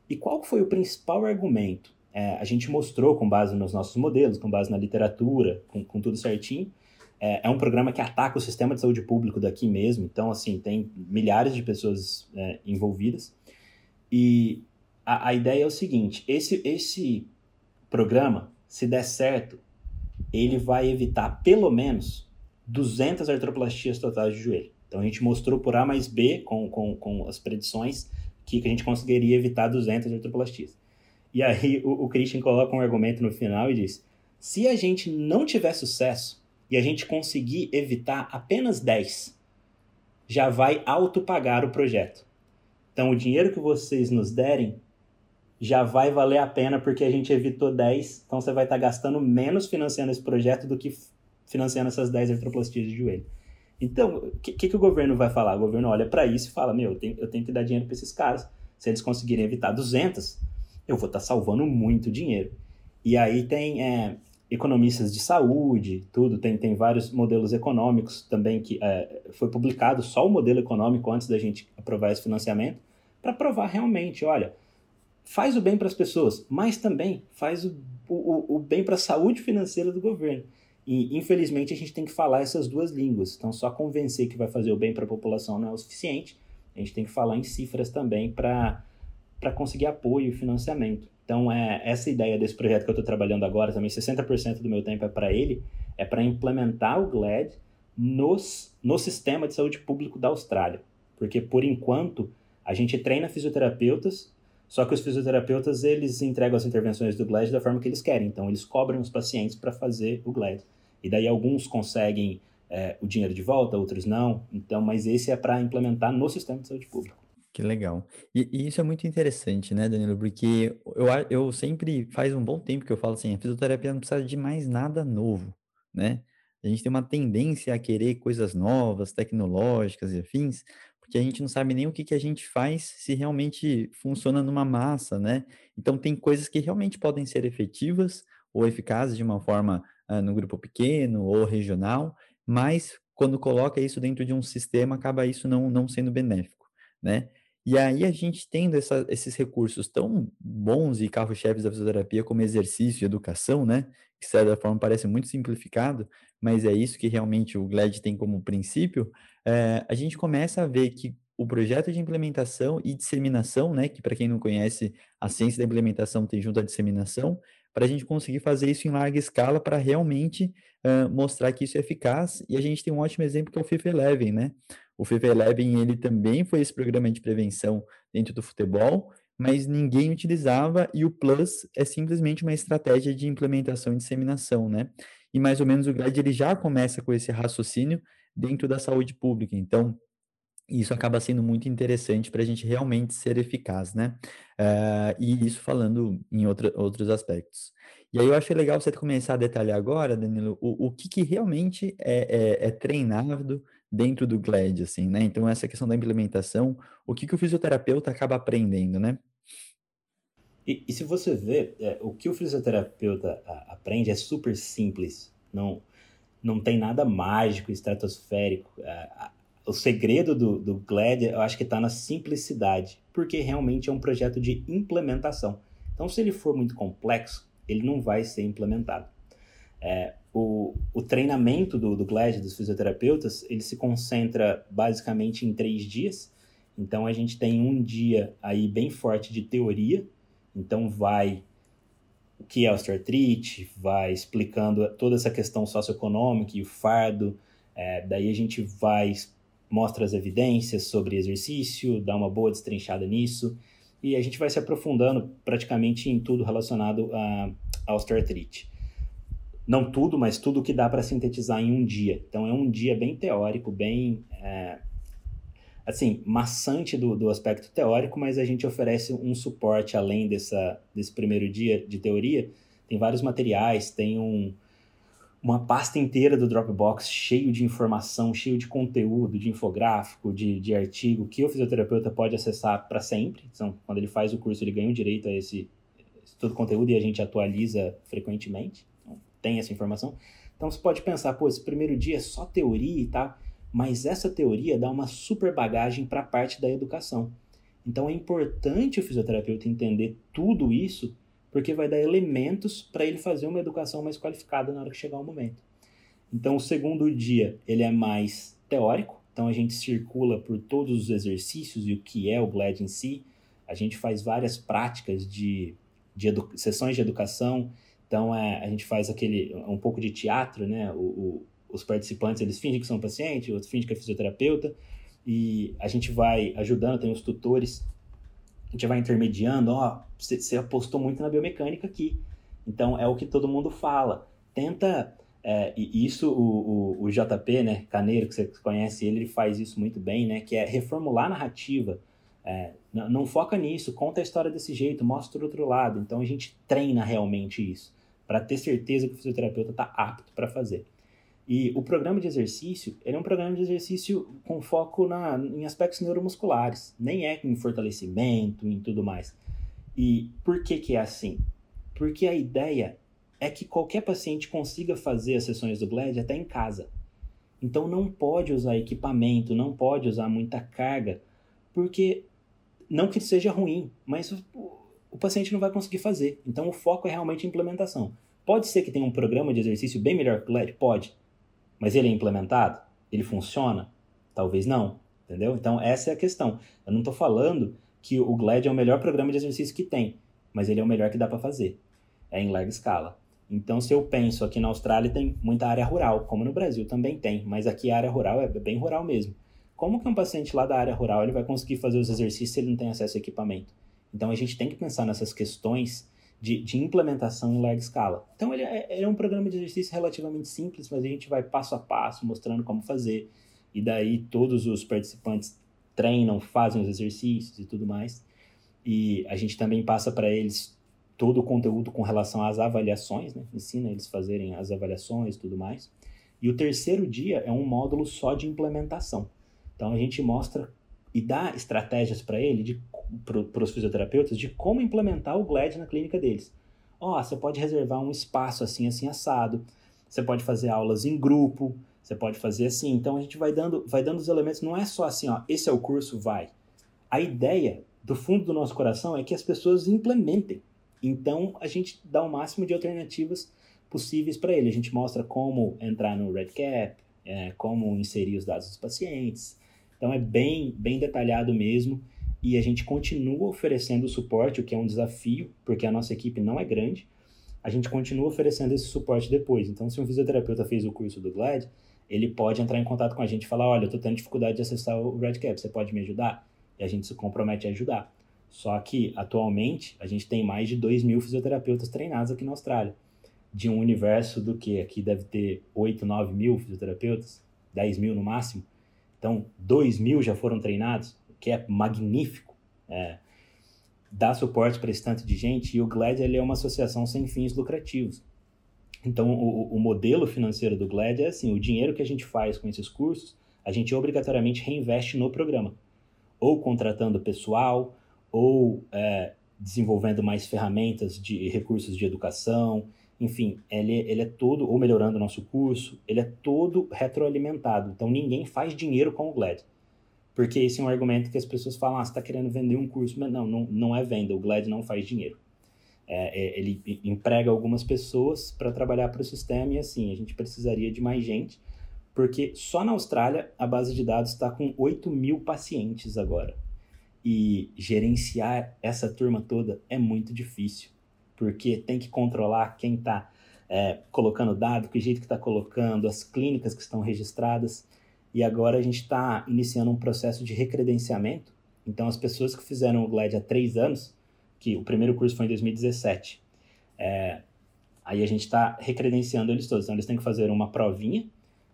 E qual foi o principal argumento? É, a gente mostrou, com base nos nossos modelos, com base na literatura, com, com tudo certinho, é, é, um programa que ataca o sistema de saúde público daqui mesmo. Então, assim, tem milhares de pessoas é, envolvidas. E a, a ideia é o seguinte: esse, esse programa, se der certo, ele vai evitar pelo menos 200 artroplastias totais de joelho. Então a gente mostrou por A mais B, com, com, com as predições, que, que a gente conseguiria evitar 200 artroplastias. E aí o, o Christian coloca um argumento no final e diz: se a gente não tiver sucesso e a gente conseguir evitar apenas 10, já vai autopagar o projeto. Então, o dinheiro que vocês nos derem já vai valer a pena porque a gente evitou 10. Então, você vai estar gastando menos financiando esse projeto do que financiando essas 10 artroplastias de joelho. Então, o que, que, o governo vai falar? O governo olha para isso e fala: Meu, eu tenho, eu tenho que dar dinheiro para esses caras. Se eles conseguirem evitar 200, eu vou estar salvando muito dinheiro. E aí tem é, economistas de saúde, tudo, tem, tem vários modelos econômicos também que é, foi publicado só o modelo econômico antes da gente aprovar esse financiamento, para provar realmente, olha, faz o bem para as pessoas, mas também faz o, o, o bem para a saúde financeira do governo. E, infelizmente, a gente tem que falar essas duas línguas. Então, só convencer que vai fazer o bem para a população não é o suficiente. A gente tem que falar em cifras também para conseguir apoio e financiamento. Então, é, essa ideia desse projeto que eu estou trabalhando agora, também 60% do meu tempo é para ele, é para implementar o GLAD nos, no sistema de saúde público da Austrália. Porque, por enquanto, a gente treina fisioterapeutas, só que os fisioterapeutas, eles entregam as intervenções do GLAD da forma que eles querem. Então, eles cobram os pacientes para fazer o GLAD. E daí, alguns conseguem é, o dinheiro de volta, outros não. Então, mas esse é para implementar no sistema de saúde público. Que legal. E, e, isso é muito interessante, né, Danilo? Porque eu, eu sempre, faz um bom tempo que eu falo assim, a fisioterapia não precisa de mais nada novo, né? A gente tem uma tendência a querer coisas novas, tecnológicas e afins, porque a gente não sabe nem o que, que a gente faz se realmente funciona numa massa, né? Então, tem coisas que realmente podem ser efetivas ou eficazes de uma forma uh, no grupo pequeno ou regional, mas quando coloca isso dentro de um sistema, acaba isso não, não sendo benéfico, né? E aí a gente tendo essa, esses recursos tão bons e carro-chefes da fisioterapia como exercício e educação, né? Que de certa forma parece muito simplificado, mas é isso que realmente o GLED tem como princípio, é, a gente começa a ver que o projeto de implementação e disseminação, né? Que para quem não conhece, a ciência da implementação tem junto à disseminação, para a gente conseguir fazer isso em larga escala para realmente uh, mostrar que isso é eficaz. E a gente tem um ótimo exemplo que é o FIFA Eleven, né? O FIFA Eleven, ele também foi esse programa de prevenção dentro do futebol, mas ninguém utilizava e o Plus é simplesmente uma estratégia de implementação e disseminação, né? E mais ou menos o GLAD ele já começa com esse raciocínio dentro da saúde pública. Então, isso acaba sendo muito interessante para a gente realmente ser eficaz, né? Uh, e isso falando em outra, outros aspectos. E aí eu acho legal você começar a detalhar agora, Danilo, o, o que, que realmente é, é, é treinado dentro do GLAD, assim, né? Então, essa questão da implementação, o que, que o fisioterapeuta acaba aprendendo, né? E, e se você vê, é, o que o fisioterapeuta a, aprende é super simples, não, não tem nada mágico, estratosférico. A, a, o segredo do, do GLAD, eu acho que está na simplicidade, porque realmente é um projeto de implementação. Então, se ele for muito complexo, ele não vai ser implementado. É, o, o treinamento do, do GLAD, dos fisioterapeutas, ele se concentra basicamente em três dias. Então, a gente tem um dia aí bem forte de teoria. Então, vai o que é osteoartrite, vai explicando toda essa questão socioeconômica e o fardo. É, daí a gente vai, mostra as evidências sobre exercício, dá uma boa destrinchada nisso. E a gente vai se aprofundando praticamente em tudo relacionado a, osteoartrite não tudo, mas tudo que dá para sintetizar em um dia. Então é um dia bem teórico, bem é, assim maçante do, do aspecto teórico, mas a gente oferece um suporte além dessa, desse primeiro dia de teoria. Tem vários materiais, tem um, uma pasta inteira do Dropbox cheio de informação, cheio de conteúdo, de infográfico, de, de artigo que o fisioterapeuta pode acessar para sempre. Então, quando ele faz o curso, ele ganha o direito a esse, esse todo o conteúdo e a gente atualiza frequentemente tem essa informação. Então você pode pensar, pô, esse primeiro dia é só teoria e tal, mas essa teoria dá uma super bagagem para a parte da educação. Então é importante o fisioterapeuta entender tudo isso, porque vai dar elementos para ele fazer uma educação mais qualificada na hora que chegar o momento. Então o segundo dia ele é mais teórico, então a gente circula por todos os exercícios e o que é o GLAD em si. A gente faz várias práticas de, de sessões de educação, então, é, a gente faz aquele, um pouco de teatro, né? O, o, os participantes, eles fingem que são paciente, outros fingem que é fisioterapeuta, e a gente vai ajudando, tem os tutores, a gente vai intermediando, ó, você, apostou muito na biomecânica aqui, então é o que todo mundo fala. Tenta, é, e isso o, o, o, JP, né, Caneiro, que você conhece ele, ele faz isso muito bem, né, que é reformular a narrativa, é, não, foca nisso, conta a história desse jeito, mostra o outro lado. Então a gente treina realmente isso para ter certeza que o fisioterapeuta está apto para fazer. E o programa de exercício, ele é um programa de exercício com foco na, em aspectos neuromusculares, nem é em fortalecimento, em tudo mais. E por que que é assim? Porque a ideia é que qualquer paciente consiga fazer as sessões do GLAD até em casa. Então não pode usar equipamento, não pode usar muita carga, porque não que seja ruim, mas o paciente não vai conseguir fazer. Então, o foco é realmente a implementação. Pode ser que tenha um programa de exercício bem melhor que o LED? Pode. Mas ele é implementado? Ele funciona? Talvez não. Entendeu? Então, essa é a questão. Eu não estou falando que o GLAD é o melhor programa de exercício que tem, mas ele é o melhor que dá para fazer. É em larga escala. Então, se eu penso aqui na Austrália, tem muita área rural, como no Brasil também tem, mas aqui a área rural é bem rural mesmo. Como que um paciente lá da área rural ele vai conseguir fazer os exercícios se ele não tem acesso a equipamento? Então a gente tem que pensar nessas questões de, de implementação em larga escala. Então ele é, ele é um programa de exercício relativamente simples, mas a gente vai passo a passo mostrando como fazer. E daí todos os participantes treinam, fazem os exercícios e tudo mais. E a gente também passa para eles todo o conteúdo com relação às avaliações, né? ensina eles fazerem as avaliações e tudo mais. E o terceiro dia é um módulo só de implementação. Então a gente mostra e dá estratégias para ele, para os fisioterapeutas, de como implementar o GLAD na clínica deles. Ó, oh, você pode reservar um espaço assim, assim, assado. Você pode fazer aulas em grupo. Você pode fazer assim. Então a gente vai dando, vai dando os elementos. Não é só assim, ó, esse é o curso, vai. A ideia do fundo do nosso coração é que as pessoas implementem. Então a gente dá o máximo de alternativas possíveis para ele. A gente mostra como entrar no RedCap, é, como inserir os dados dos pacientes, então é bem, bem detalhado mesmo e a gente continua oferecendo suporte, o que é um desafio, porque a nossa equipe não é grande. A gente continua oferecendo esse suporte depois. Então, se um fisioterapeuta fez o curso do GLAD, ele pode entrar em contato com a gente e falar: Olha, eu estou tendo dificuldade de acessar o RedCap, você pode me ajudar? E a gente se compromete a ajudar. Só que, atualmente, a gente tem mais de 2 mil fisioterapeutas treinados aqui na Austrália. De um universo do que? Aqui deve ter 8, 9 mil fisioterapeutas, 10 mil no máximo. Então, 2 mil já foram treinados, o que é magnífico. É, dá suporte para esse tanto de gente e o GLAD ele é uma associação sem fins lucrativos. Então, o, o modelo financeiro do GLAD é assim: o dinheiro que a gente faz com esses cursos, a gente obrigatoriamente reinveste no programa, ou contratando pessoal, ou é, desenvolvendo mais ferramentas de recursos de educação, enfim, ele, ele é todo, ou melhorando o nosso curso, ele é todo retroalimentado. Então ninguém faz dinheiro com o GLAD. Porque esse é um argumento que as pessoas falam, ah, você está querendo vender um curso, mas não, não, não é venda, o GLAD não faz dinheiro. É, é, ele emprega algumas pessoas para trabalhar para o sistema e assim, a gente precisaria de mais gente, porque só na Austrália a base de dados está com 8 mil pacientes agora. E gerenciar essa turma toda é muito difícil porque tem que controlar quem está é, colocando dado, que jeito que está colocando, as clínicas que estão registradas. E agora a gente está iniciando um processo de recredenciamento. Então, as pessoas que fizeram o GLAD há três anos, que o primeiro curso foi em 2017, é, aí a gente está recredenciando eles todos. Então, eles têm que fazer uma provinha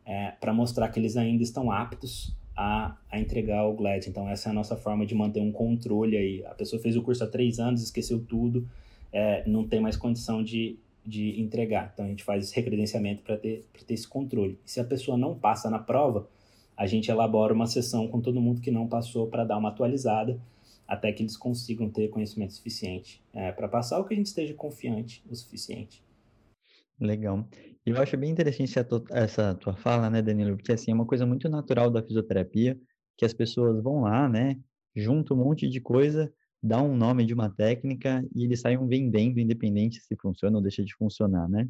é, para mostrar que eles ainda estão aptos a, a, entregar o GLAD. Então, essa é a nossa forma de manter um controle aí. A pessoa fez o curso há três anos, esqueceu tudo, é, não tem mais condição de, de entregar. Então a gente faz esse recredenciamento para ter, ter esse controle. E se a pessoa não passa na prova, a gente elabora uma sessão com todo mundo que não passou para dar uma atualizada até que eles consigam ter conhecimento suficiente é, para passar ou que a gente esteja confiante o suficiente. Legal. Eu acho bem interessante essa tua fala, né, Danilo? Porque assim, é uma coisa muito natural da fisioterapia, que as pessoas vão lá, né, juntam um monte de coisa, dá um nome de uma técnica e eles saem vendendo, independente se funciona ou deixa de funcionar, né?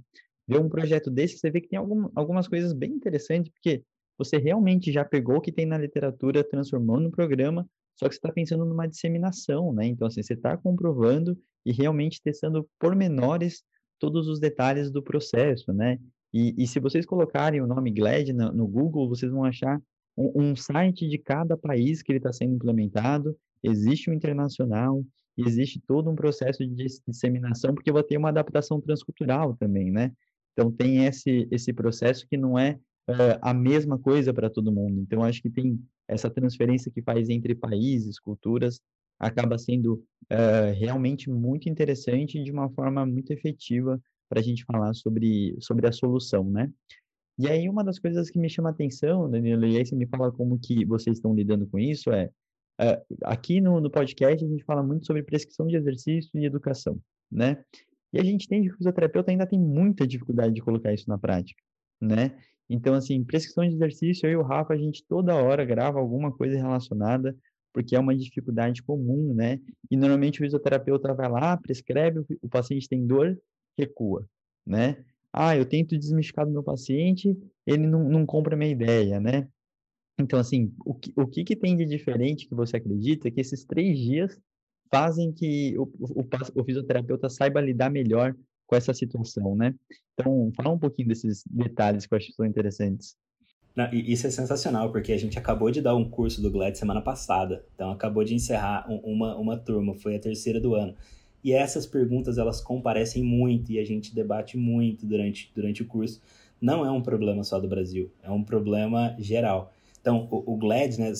Ver um projeto desse, você vê que tem algum, algumas coisas bem interessantes, porque você realmente já pegou o que tem na literatura, transformou no programa, só que você está pensando numa disseminação, né? Então, assim, você está comprovando e realmente testando pormenores todos os detalhes do processo, né? E, e se vocês colocarem o nome GLAD no, no Google, vocês vão achar um, um site de cada país que ele está sendo implementado existe o internacional, existe todo um processo de disseminação, porque vai ter uma adaptação transcultural também, né? Então, tem esse, esse processo que não é uh, a mesma coisa para todo mundo. Então, acho que tem essa transferência que faz entre países, culturas, acaba sendo uh, realmente muito interessante e de uma forma muito efetiva para a gente falar sobre, sobre a solução, né? E aí, uma das coisas que me chama atenção, Danilo, e aí você me fala como que vocês estão lidando com isso, é aqui no, no podcast a gente fala muito sobre prescrição de exercício e educação, né? E a gente tem que o fisioterapeuta ainda tem muita dificuldade de colocar isso na prática, né? Então, assim, prescrição de exercício, eu e o Rafa, a gente toda hora grava alguma coisa relacionada, porque é uma dificuldade comum, né? E normalmente o fisioterapeuta vai lá, prescreve, o paciente tem dor, recua, né? Ah, eu tento desmistificar do meu paciente, ele não, não compra minha ideia, né? Então, assim, o que, o que, que tem de diferente que você acredita que esses três dias fazem que o, o, o, fisioterapeuta saiba lidar melhor com essa situação, né? Então, fala um pouquinho desses detalhes que eu acho que são interessantes. Não, isso é sensacional, porque a gente acabou de dar um curso do GLAD semana passada. Então, acabou de encerrar uma, uma turma, foi a terceira do ano. E essas perguntas, elas comparecem muito e a gente debate muito durante, durante o curso. Não é um problema só do Brasil, é um problema geral. Então, o, o GLAD, né,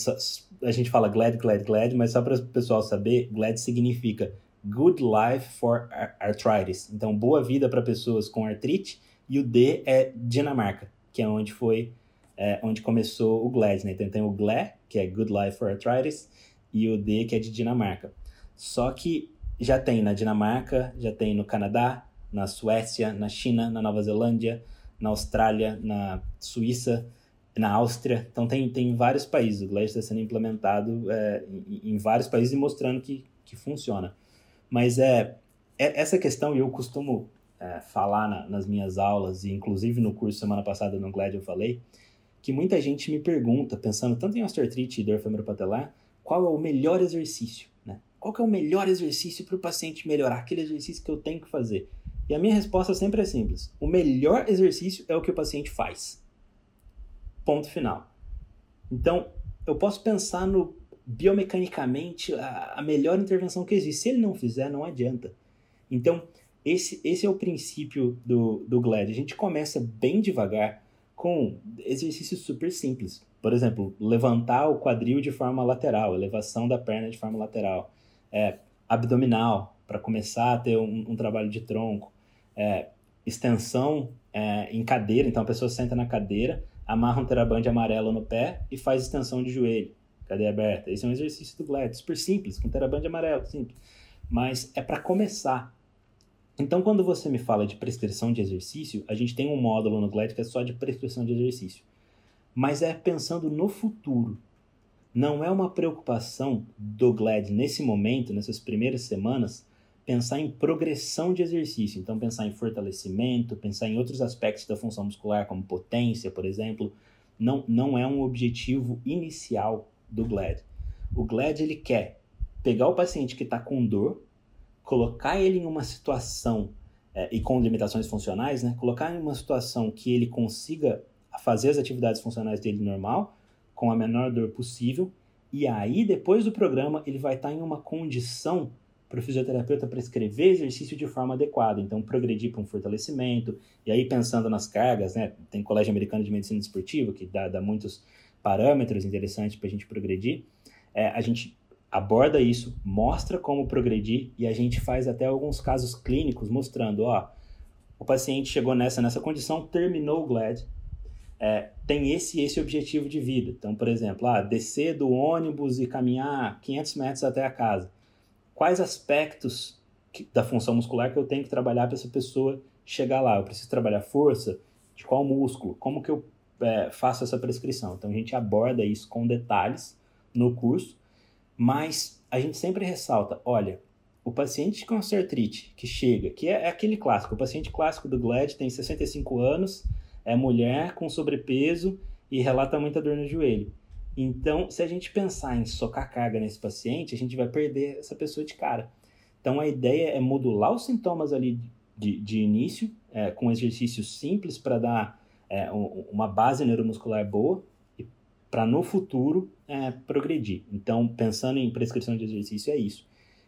a gente fala GLAD, GLAD, GLAD, mas só para o pessoal saber, GLAD significa Good Life for Arthritis. Então, boa vida para pessoas com artrite. E o D é Dinamarca, que é onde foi, é, onde começou o GLAD, né? Então, tem o GLA, que é Good Life for Arthritis, e o D, que é de Dinamarca. Só que já tem na Dinamarca, já tem no Canadá, na Suécia, na China, na Nova Zelândia, na Austrália, na Suíça, na Áustria. Então, tem, tem vários países. O GLAD está sendo implementado é, em, em vários países e mostrando que, que funciona. Mas é, é essa questão, e eu costumo é, falar na, nas minhas aulas, e inclusive no curso semana passada no GLAD eu falei, que muita gente me pergunta, pensando tanto em osteoartrite e dor femoropatelar, qual é o melhor exercício, né? Qual é o melhor exercício para o paciente melhorar? Aquele exercício que eu tenho que fazer. E a minha resposta sempre é simples. O melhor exercício é o que o paciente faz. Ponto final. Então, eu posso pensar no biomecanicamente a, a, melhor intervenção que existe. Se ele não fizer, não adianta. Então, esse, esse é o princípio do, do GLAD. A gente começa bem devagar com exercícios super simples. Por exemplo, levantar o quadril de forma lateral, elevação da perna de forma lateral. É, abdominal, para começar a ter um, um trabalho de tronco. É, extensão é, em cadeira, então a pessoa senta na cadeira, amarra um terabande amarelo no pé e faz extensão de joelho cadeia aberta. Esse é um exercício do GLAD, super simples, com teraband amarelo, simples. Mas é para começar. Então, quando você me fala de prescrição de exercício, a gente tem um módulo no GLAD que é só de prescrição de exercício. Mas é pensando no futuro. Não é uma preocupação do GLAD nesse momento, nessas primeiras semanas, pensar em progressão de exercício. Então, pensar em fortalecimento, pensar em outros aspectos da função muscular, como potência, por exemplo. Não, não é um objetivo inicial do GLAD. O GLAD ele quer pegar o paciente que está com dor, colocar ele em uma situação é, e com limitações funcionais, né? Colocar em uma situação que ele consiga fazer as atividades funcionais dele normal, com a menor dor possível, e aí depois do programa ele vai estar tá em uma condição para o fisioterapeuta prescrever exercício de forma adequada. Então, progredir para um fortalecimento, e aí pensando nas cargas, né? Tem Colégio Americano de Medicina Esportiva, que dá, dá muitos parâmetros interessantes para a gente progredir, é, a gente aborda isso, mostra como progredir e a gente faz até alguns casos clínicos mostrando, ó, o paciente chegou nessa nessa condição, terminou o GLAD, é, tem esse esse objetivo de vida. Então, por exemplo, ah, descer do ônibus e caminhar 500 metros até a casa. Quais aspectos que, da função muscular que eu tenho que trabalhar para essa pessoa chegar lá? Eu preciso trabalhar força? De qual músculo? Como que eu é, faço essa prescrição. Então a gente aborda isso com detalhes no curso, mas a gente sempre ressalta: olha, o paciente com osteoartrite que chega, que é, é, aquele clássico, o paciente clássico do GLAD tem 65 anos, é mulher com sobrepeso e relata muita dor no joelho. Então, se a gente pensar em socar carga nesse paciente, a gente vai perder essa pessoa de cara. Então, a ideia é modular os sintomas ali de, de início, é, com exercícios simples para dar é, uma base neuromuscular boa para no futuro é, progredir. Então, pensando em prescrição de exercício, é isso.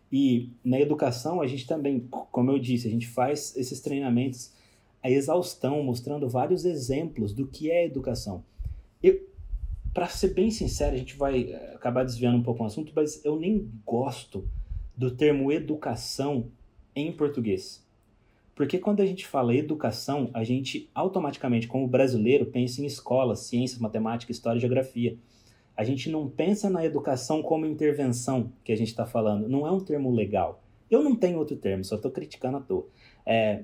E na educação, a gente também, como eu disse, a gente faz esses treinamentos a exaustão, mostrando vários exemplos do que é educação. Para ser bem sincero, a gente vai é, acabar desviando um pouco o assunto, mas eu nem gosto do termo educação em português. Porque quando a gente fala educação, a gente automaticamente, como brasileiro, pensa em escola, ciências, matemática, história e geografia. A gente não pensa na educação como intervenção que a gente está falando. Não é um termo legal. Eu não tenho outro termo, só estou criticando à toa. É,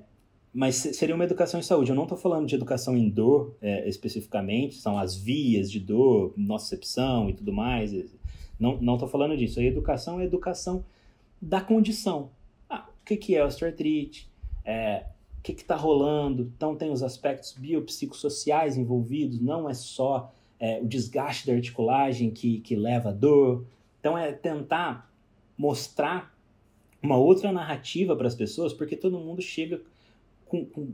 mas seria uma educação em saúde. Eu não estou falando de educação em dor é, especificamente, são as vias de dor, nocicepção e tudo mais. Não estou falando disso. A educação é educação da condição. Ah, o que, que é osteoartrite? é, o que está rolando. Então, tem os aspectos biopsicossociais envolvidos, não é só é, o desgaste da articulagem que, que leva dor. Então, é tentar mostrar uma outra narrativa para as pessoas, porque todo mundo chega com, com.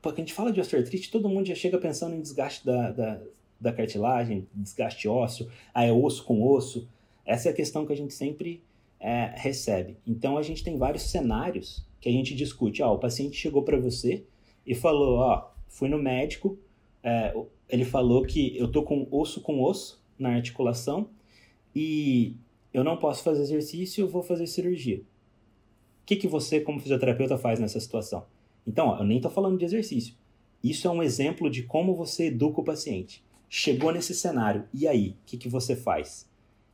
Porque a gente fala de osteoartrite, todo mundo já chega pensando em desgaste da, da, da cartilagem, desgaste ósseo, ah, é osso com osso. Essa é a questão que a gente sempre é, recebe. Então, a gente tem vários cenários que a gente discute. Ó, o paciente chegou para você e falou: Ó, fui no médico, é, ele falou que eu tô com osso com osso na articulação e eu não posso fazer exercício, eu vou fazer cirurgia. O que, que você, como fisioterapeuta, faz nessa situação? Então, ó, eu nem estou falando de exercício. Isso é um exemplo de como você educa o paciente. Chegou nesse cenário, e aí? O que, que você faz?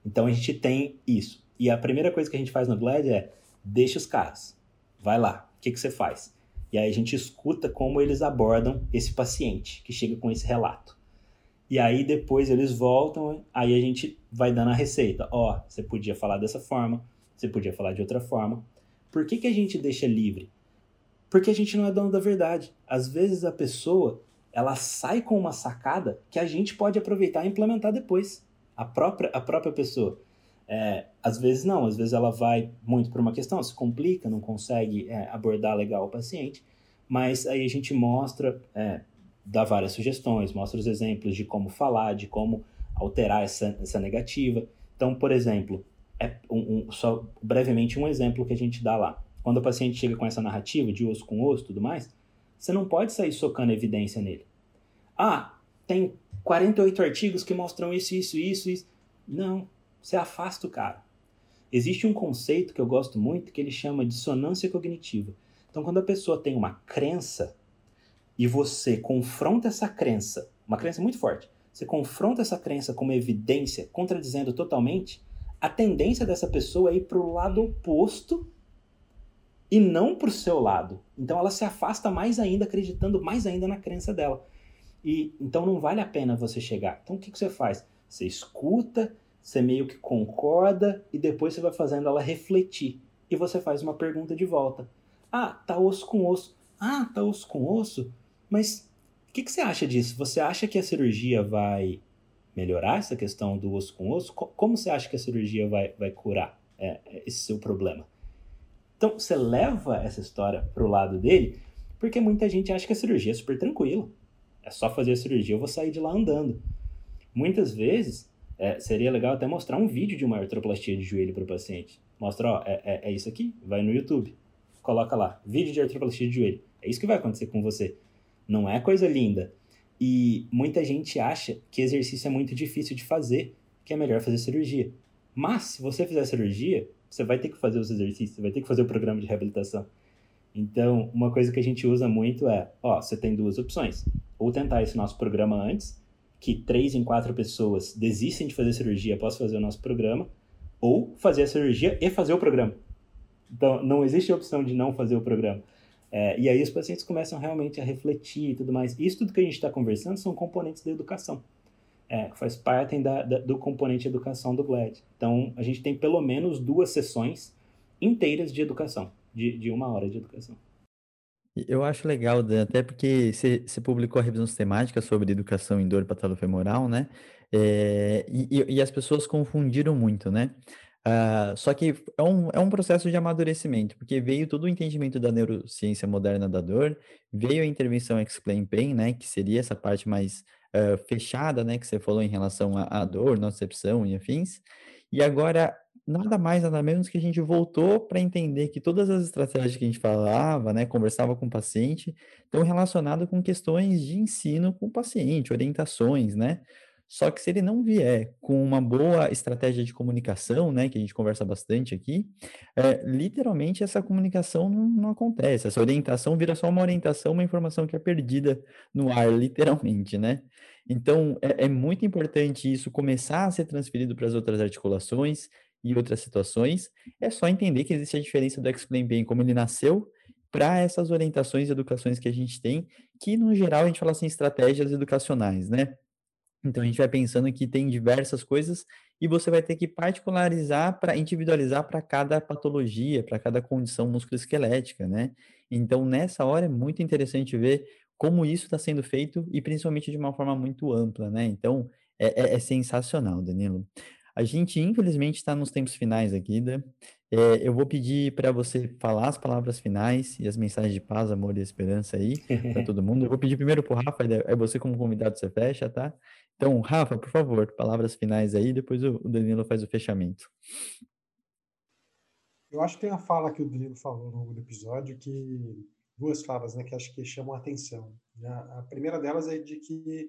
Então, a gente tem isso. E a primeira coisa que a gente faz no Glad é deixa os caras. Vai lá. O que, que você faz? E aí a gente escuta como eles abordam esse paciente que chega com esse relato. E aí depois eles voltam, aí a gente vai dando a receita. Ó, oh, você podia falar dessa forma, você podia falar de outra forma. Por que, que a gente deixa livre? Porque a gente não é dono da verdade. Às vezes a pessoa, ela sai com uma sacada que a gente pode aproveitar e implementar depois. A própria, a própria pessoa. É, às vezes não, às vezes ela vai muito por uma questão, se complica, não consegue é, abordar legal o paciente, mas aí a gente mostra, é, dá várias sugestões, mostra os exemplos de como falar, de como alterar essa, essa negativa. Então, por exemplo, é um, um, só brevemente um exemplo que a gente dá lá. Quando o paciente chega com essa narrativa de osso com osso e tudo mais, você não pode sair socando evidência nele. Ah, tem 48 artigos que mostram isso, isso, isso, isso. Não, você afasta o cara. Existe um conceito que eu gosto muito que ele chama dissonância cognitiva. Então, quando a pessoa tem uma crença e você confronta essa crença, uma crença muito forte, você confronta essa crença com uma evidência, contradizendo totalmente, a tendência dessa pessoa é ir para o lado oposto e não para o seu lado. Então ela se afasta mais ainda, acreditando mais ainda na crença dela. E então não vale a pena você chegar. Então o que, que você faz? Você escuta, você meio que concorda e depois você vai fazendo ela refletir. E você faz uma pergunta de volta. Ah, tá osso com osso. Ah, tá osso com osso? Mas o que, que você acha disso? Você acha que a cirurgia vai melhorar essa questão do osso com osso? Como você acha que a cirurgia vai, vai curar é, esse seu problema? Então, você leva essa história pro lado dele, porque muita gente acha que a cirurgia é super tranquila. É só fazer a cirurgia, eu vou sair de lá andando. Muitas vezes, é, seria legal até mostrar um vídeo de uma artroplastia de joelho para o paciente. Mostra, ó, é, é, é, isso aqui, vai no YouTube, coloca lá, vídeo de artroplastia de joelho. É isso que vai acontecer com você. Não é coisa linda. E muita gente acha que exercício é muito difícil de fazer, que é melhor fazer cirurgia. Mas, se você fizer cirurgia, você vai ter que fazer os exercícios, você vai ter que fazer o programa de reabilitação. Então, uma coisa que a gente usa muito é, ó, você tem duas opções. Ou tentar esse nosso programa antes, que três em quatro pessoas desistem de fazer cirurgia após fazer o nosso programa, ou fazer a cirurgia e fazer o programa. Então, não existe a opção de não fazer o programa. É, e aí os pacientes começam realmente a refletir e tudo mais. Isso tudo que a gente está conversando são componentes da educação. É, que faz parte da, da, do componente educação do GLAD. Então, a gente tem pelo menos duas sessões inteiras de educação, de, de uma hora de educação. Eu acho legal, Dan, até porque você publicou a revisão sistemática sobre educação em dor patelofemoral, né? É, e, e, as pessoas confundiram muito, né? Uh, só que é um, é um processo de amadurecimento, porque veio todo o entendimento da neurociência moderna da dor, veio a intervenção Explain Pain, né? Que seria essa parte mais uh, fechada, né? Que você falou em relação à, dor, nocicepção e afins. E agora nada mais, nada menos que a gente voltou para entender que todas as estratégias que a gente falava, né, conversava com o paciente, estão relacionadas com questões de ensino com o paciente, orientações, né? Só que se ele não vier com uma boa estratégia de comunicação, né, que a gente conversa bastante aqui, é, literalmente essa comunicação não, não, acontece. Essa orientação vira só uma orientação, uma informação que é perdida no ar, literalmente, né? Então, é, é muito importante isso começar a ser transferido para as outras articulações, e outras situações, é só entender que existe a diferença do Explain Bem, como ele nasceu, para essas orientações e educações que a gente tem, que no geral a gente fala assim, estratégias educacionais, né? Então a gente vai pensando que tem diversas coisas e você vai ter que particularizar para individualizar para cada patologia, para cada condição musculoesquelética, né? Então nessa hora é muito interessante ver como isso está sendo feito e principalmente de uma forma muito ampla, né? Então é, é, é sensacional, Danilo. A gente, infelizmente, está nos tempos finais aqui, né? É, eu vou pedir para você falar as palavras finais e as mensagens de paz, amor e esperança aí para todo mundo. Eu vou pedir primeiro para o Rafa, é você como convidado você fecha, tá? Então, Rafa, por favor, palavras finais aí, depois o Danilo faz o fechamento. Eu acho que tem a fala que o Danilo falou no longo do episódio que duas falas né, que acho que chamam a atenção. A primeira delas é de que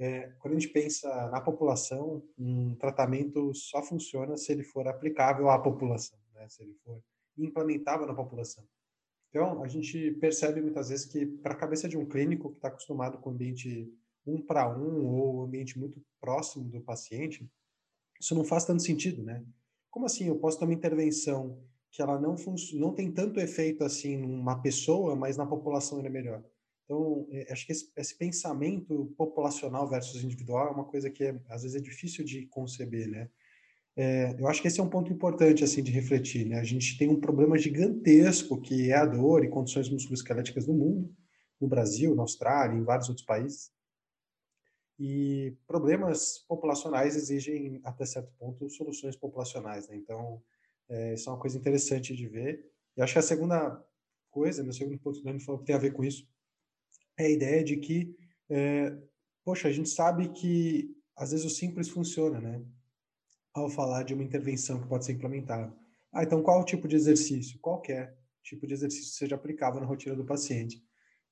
é, quando a gente pensa na população, um tratamento só funciona se ele for aplicável à população, né? se ele for implementável na população. Então, a gente percebe muitas vezes que, para a cabeça de um clínico que está acostumado com ambiente um para um ou ambiente muito próximo do paciente, isso não faz tanto sentido, né? Como assim? Eu posso ter uma intervenção que ela não, não tem tanto efeito assim numa pessoa, mas na população ele é melhor. Então, é, acho que esse, esse, pensamento populacional versus individual é uma coisa que é, às vezes é difícil de conceber, né? É, eu acho que esse é um ponto importante assim de refletir, né? A gente tem um problema gigantesco que é a dor e condições musculoesqueléticas no mundo, no Brasil, na Austrália, em vários outros países. E problemas populacionais exigem até certo ponto soluções populacionais, né? Então, é, isso é uma coisa interessante de ver. E acho que a segunda coisa, o segundo ponto que o Dani falou que tem a ver com isso, é a ideia de que, é, poxa, a gente sabe que às vezes o simples funciona, né? Ao falar de uma intervenção que pode ser implementada. Ah, então qual o tipo de exercício? Qualquer tipo de exercício seja aplicável na rotina do paciente.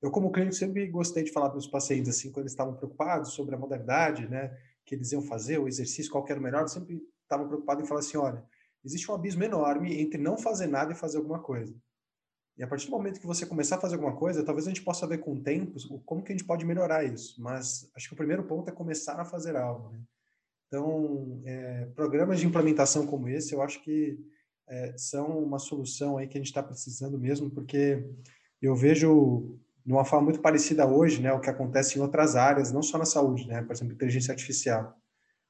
Eu, como clínico, sempre gostei de falar para os pacientes, assim, quando eles estavam preocupados sobre a modalidade, né, que eles iam fazer, o exercício, qual era o melhor, sempre estava preocupado em falar assim, olha, existe um abismo enorme entre não fazer nada e fazer alguma coisa. E a partir do momento que você começar a fazer alguma coisa, talvez a gente possa ver com o tempo como que a gente pode melhorar isso. Mas acho que o primeiro ponto é começar a fazer algo. Né? Então, é, programas de implementação como esse, eu acho que é, são uma solução aí que a gente está precisando mesmo, porque eu vejo de uma forma muito parecida hoje, né, o que acontece em outras áreas, não só na saúde, né, por exemplo, inteligência artificial.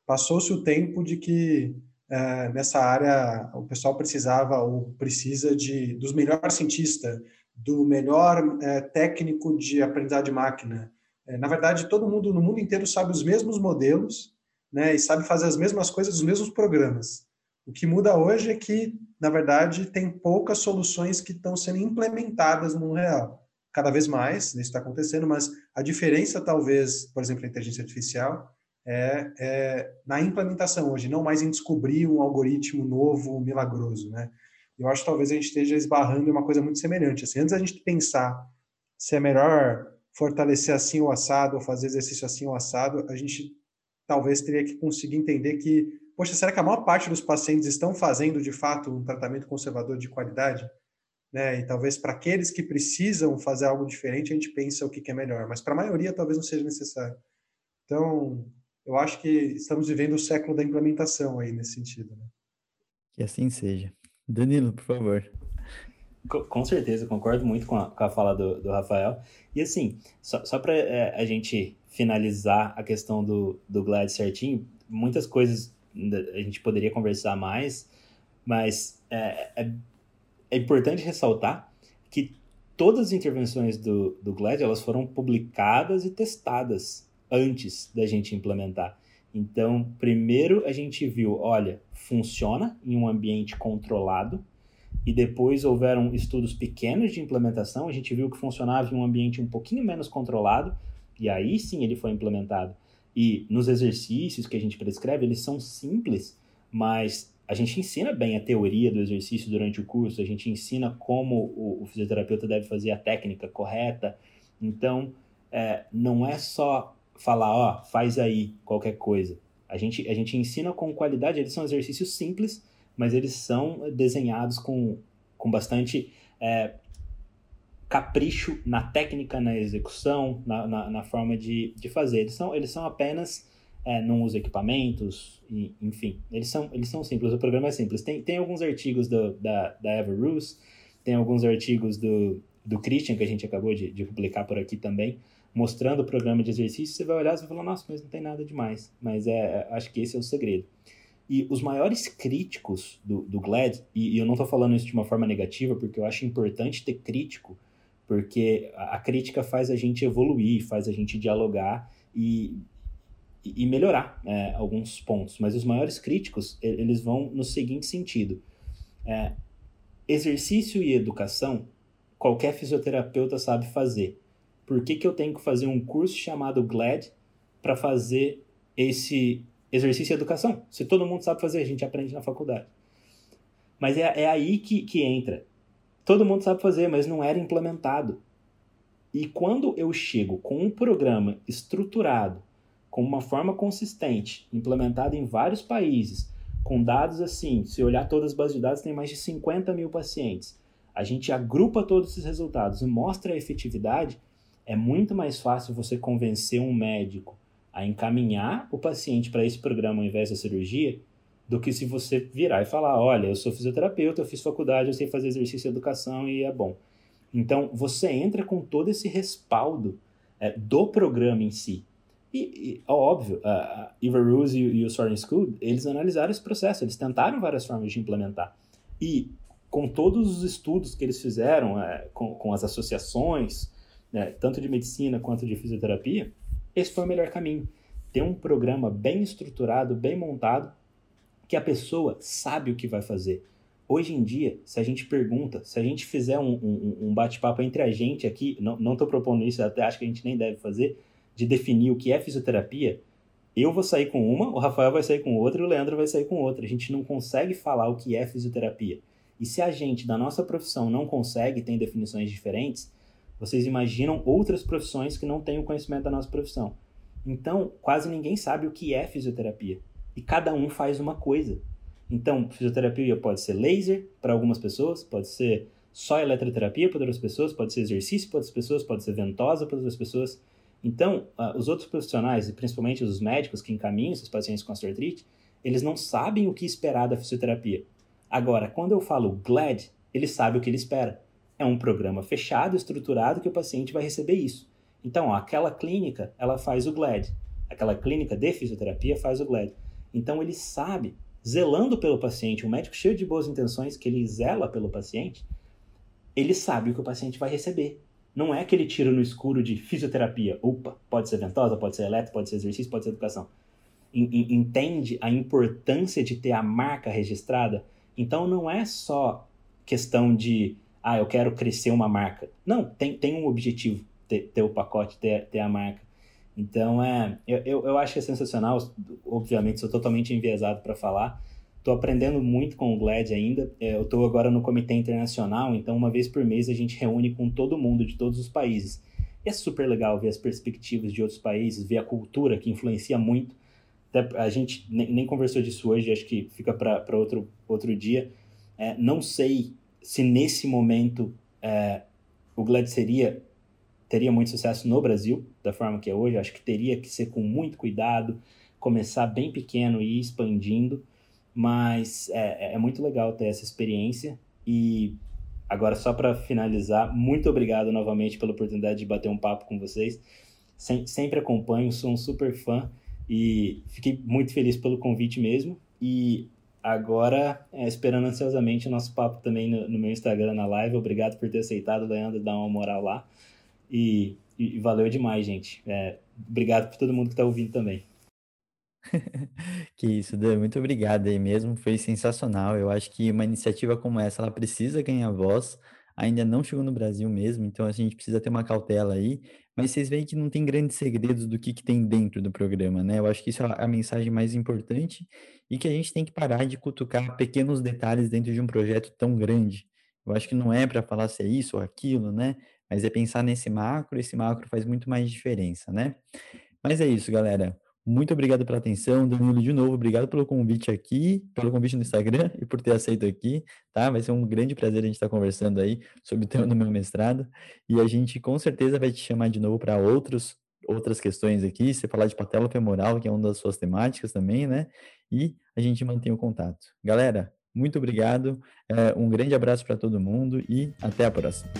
Passou-se o tempo de que é, nessa área o pessoal precisava ou precisa de dos melhores cientistas, do melhor é, técnico de aprendizado de máquina. É, na verdade, todo mundo no mundo inteiro sabe os mesmos modelos, né, e sabe fazer as mesmas coisas, os mesmos programas. O que muda hoje é que, na verdade, tem poucas soluções que estão sendo implementadas no real. Cada vez mais, isso está acontecendo, mas a diferença, talvez, por exemplo, na inteligência artificial, é, é, na implementação hoje, não mais em descobrir um algoritmo novo, milagroso, né? Eu acho que talvez a gente esteja esbarrando em uma coisa muito semelhante. Assim, antes da gente pensar se é melhor fortalecer assim o assado ou fazer exercício assim o assado, a gente talvez teria que conseguir entender que, poxa, será que a maior parte dos pacientes estão fazendo de fato um tratamento conservador de qualidade? Né? E talvez para aqueles que precisam fazer algo diferente, a gente pensa o que, que é melhor, mas para a maioria talvez não seja necessário. Então, eu acho que estamos vivendo o século da implementação aí nesse sentido. Né? Que assim seja. Danilo, por favor. Com certeza, concordo muito com a, com a fala do, do, Rafael. E assim, só, só para é, a gente finalizar a questão do, do Glad certinho, muitas coisas a gente poderia conversar mais, mas é, é, é importante ressaltar que todas as intervenções do, do GLAD elas foram publicadas e testadas antes da gente implementar. Então, primeiro a gente viu, olha, funciona em um ambiente controlado, e depois houveram estudos pequenos de implementação, a gente viu que funcionava em um ambiente um pouquinho menos controlado, e aí sim ele foi implementado. E nos exercícios que a gente prescreve, eles são simples, mas a gente ensina bem a teoria do exercício durante o curso, a gente ensina como o, fisioterapeuta deve fazer a técnica correta. Então, é, não é só falar, ó, faz aí qualquer coisa. A gente, a gente ensina com qualidade, eles são exercícios simples, mas eles são desenhados com, com bastante é, capricho na técnica, na execução, na, na, na, forma de, de fazer. Eles são, eles são apenas, é, não usam equipamentos, e, enfim, eles são, eles são simples, o programa é simples. Tem, tem alguns artigos do, da, da Eva Roos, tem alguns artigos do, do Christian, que a gente acabou de, de publicar por aqui também, mostrando o programa de exercício, você vai olhar e vai falar, nossa, mas não tem nada demais. Mas é, é, acho que esse é o segredo. E os maiores críticos do, do GLAD, e, e eu não estou falando isso de uma forma negativa, porque eu acho importante ter crítico, porque a, a crítica faz a gente evoluir, faz a gente dialogar e, e melhorar é, alguns pontos. Mas os maiores críticos, eles vão no seguinte sentido. É, exercício e educação, qualquer fisioterapeuta sabe fazer por que, que eu tenho que fazer um curso chamado GLAD para fazer esse exercício de educação? Se todo mundo sabe fazer, a gente aprende na faculdade. Mas é, é aí que, que entra. Todo mundo sabe fazer, mas não era implementado. E quando eu chego com um programa estruturado, com uma forma consistente, implementado em vários países, com dados assim, se olhar todas as bases de dados, tem mais de 50 mil pacientes. A gente agrupa todos esses resultados e mostra a efetividade, é muito mais fácil você convencer um médico a encaminhar o paciente para esse programa ao invés da cirurgia do que se você virar e falar: olha, eu sou fisioterapeuta, eu fiz faculdade, eu sei fazer exercício e educação e é bom. Então, você entra com todo esse respaldo é, do programa em si. E, e óbvio, a Eva e, e o Soaring School, eles analisaram esse processo, eles tentaram várias formas de implementar. E com todos os estudos que eles fizeram, é, com, com, as associações, né, tanto de medicina quanto de fisioterapia, esse foi o melhor caminho. Ter um programa bem estruturado, bem montado, que a pessoa sabe o que vai fazer. Hoje em dia, se a gente pergunta, se a gente fizer um, um, um bate-papo entre a gente aqui, não estou propondo isso, até acho que a gente nem deve fazer, de definir o que é fisioterapia, eu vou sair com uma, o Rafael vai sair com outra e o Leandro vai sair com outra. A gente não consegue falar o que é fisioterapia. E se a gente, da nossa profissão, não consegue, tem definições diferentes, vocês imaginam outras profissões que não têm o conhecimento da nossa profissão. Então, quase ninguém sabe o que é fisioterapia. E cada um faz uma coisa. Então, fisioterapia pode ser laser para algumas pessoas, pode ser só eletroterapia para outras pessoas, pode ser exercício para outras pessoas, pode ser ventosa para outras pessoas. Então, os outros profissionais, e principalmente os médicos que encaminham esses pacientes com osteoartrite, eles não sabem o que esperar da fisioterapia. Agora, quando eu falo GLAD, ele sabe o que ele espera. É um programa fechado, estruturado, que o paciente vai receber isso. Então, ó, aquela clínica, ela faz o GLAD. Aquela clínica de fisioterapia faz o GLAD. Então, ele sabe, zelando pelo paciente, um médico cheio de boas intenções, que ele zela pelo paciente, ele sabe o que o paciente vai receber. Não é aquele tiro no escuro de fisioterapia. Opa, pode ser ventosa, pode ser elétrica, pode ser exercício, pode ser educação. Entende a importância de ter a marca registrada? Então não é só questão de, ah, eu quero crescer uma marca. Não, tem, tem um objetivo, ter, ter o pacote, ter, ter a marca. Então, é, eu, eu acho que é sensacional. Obviamente, sou totalmente enviesado para falar, Estou aprendendo muito com o GLAD ainda. É, eu estou agora no Comitê Internacional, então uma vez por mês a gente reúne com todo mundo de todos os países. E é super legal ver as perspectivas de outros países, ver a cultura que influencia muito. Até a gente nem, nem conversou disso hoje, acho que fica para outro, outro dia. É, não sei se nesse momento é, o GLAD seria, teria muito sucesso no Brasil, da forma que é hoje. Acho que teria que ser com muito cuidado, começar bem pequeno e ir expandindo. Mas é, é muito legal ter essa experiência. E agora, só para finalizar, muito obrigado novamente pela oportunidade de bater um papo com vocês. Sem, sempre acompanho, sou um super fã e fiquei muito feliz pelo convite mesmo. E agora, é, esperando ansiosamente o nosso papo também no, no, meu Instagram, na live. Obrigado por ter aceitado, Leandro, dar uma moral lá. E, e valeu demais, gente. É, obrigado por todo mundo que está ouvindo também. Que isso, Dan, muito obrigado aí mesmo, foi sensacional. Eu acho que uma iniciativa como essa, ela precisa ganhar voz, ainda não chegou no Brasil mesmo, então a gente precisa ter uma cautela aí, mas vocês veem que não tem grandes segredos do que, que tem dentro do programa, né? Eu acho que isso é a mensagem mais importante e que a gente tem que parar de cutucar pequenos detalhes dentro de um projeto tão grande. Eu acho que não é para falar se é isso ou aquilo, né? Mas é pensar nesse macro, esse macro faz muito mais diferença, né? Mas é isso, galera. Muito obrigado pela atenção, Danilo, de novo, obrigado pelo convite aqui, pelo convite no Instagram e por ter aceito aqui, tá? Vai ser um grande prazer a gente estar conversando aí sobre o tema do meu mestrado e a gente com certeza vai te chamar de novo para outros outras questões aqui, você falar de patela femoral, que é uma das suas temáticas também, né? E a gente mantém o contato. Galera, muito obrigado, é, um grande abraço para todo mundo e até a próxima.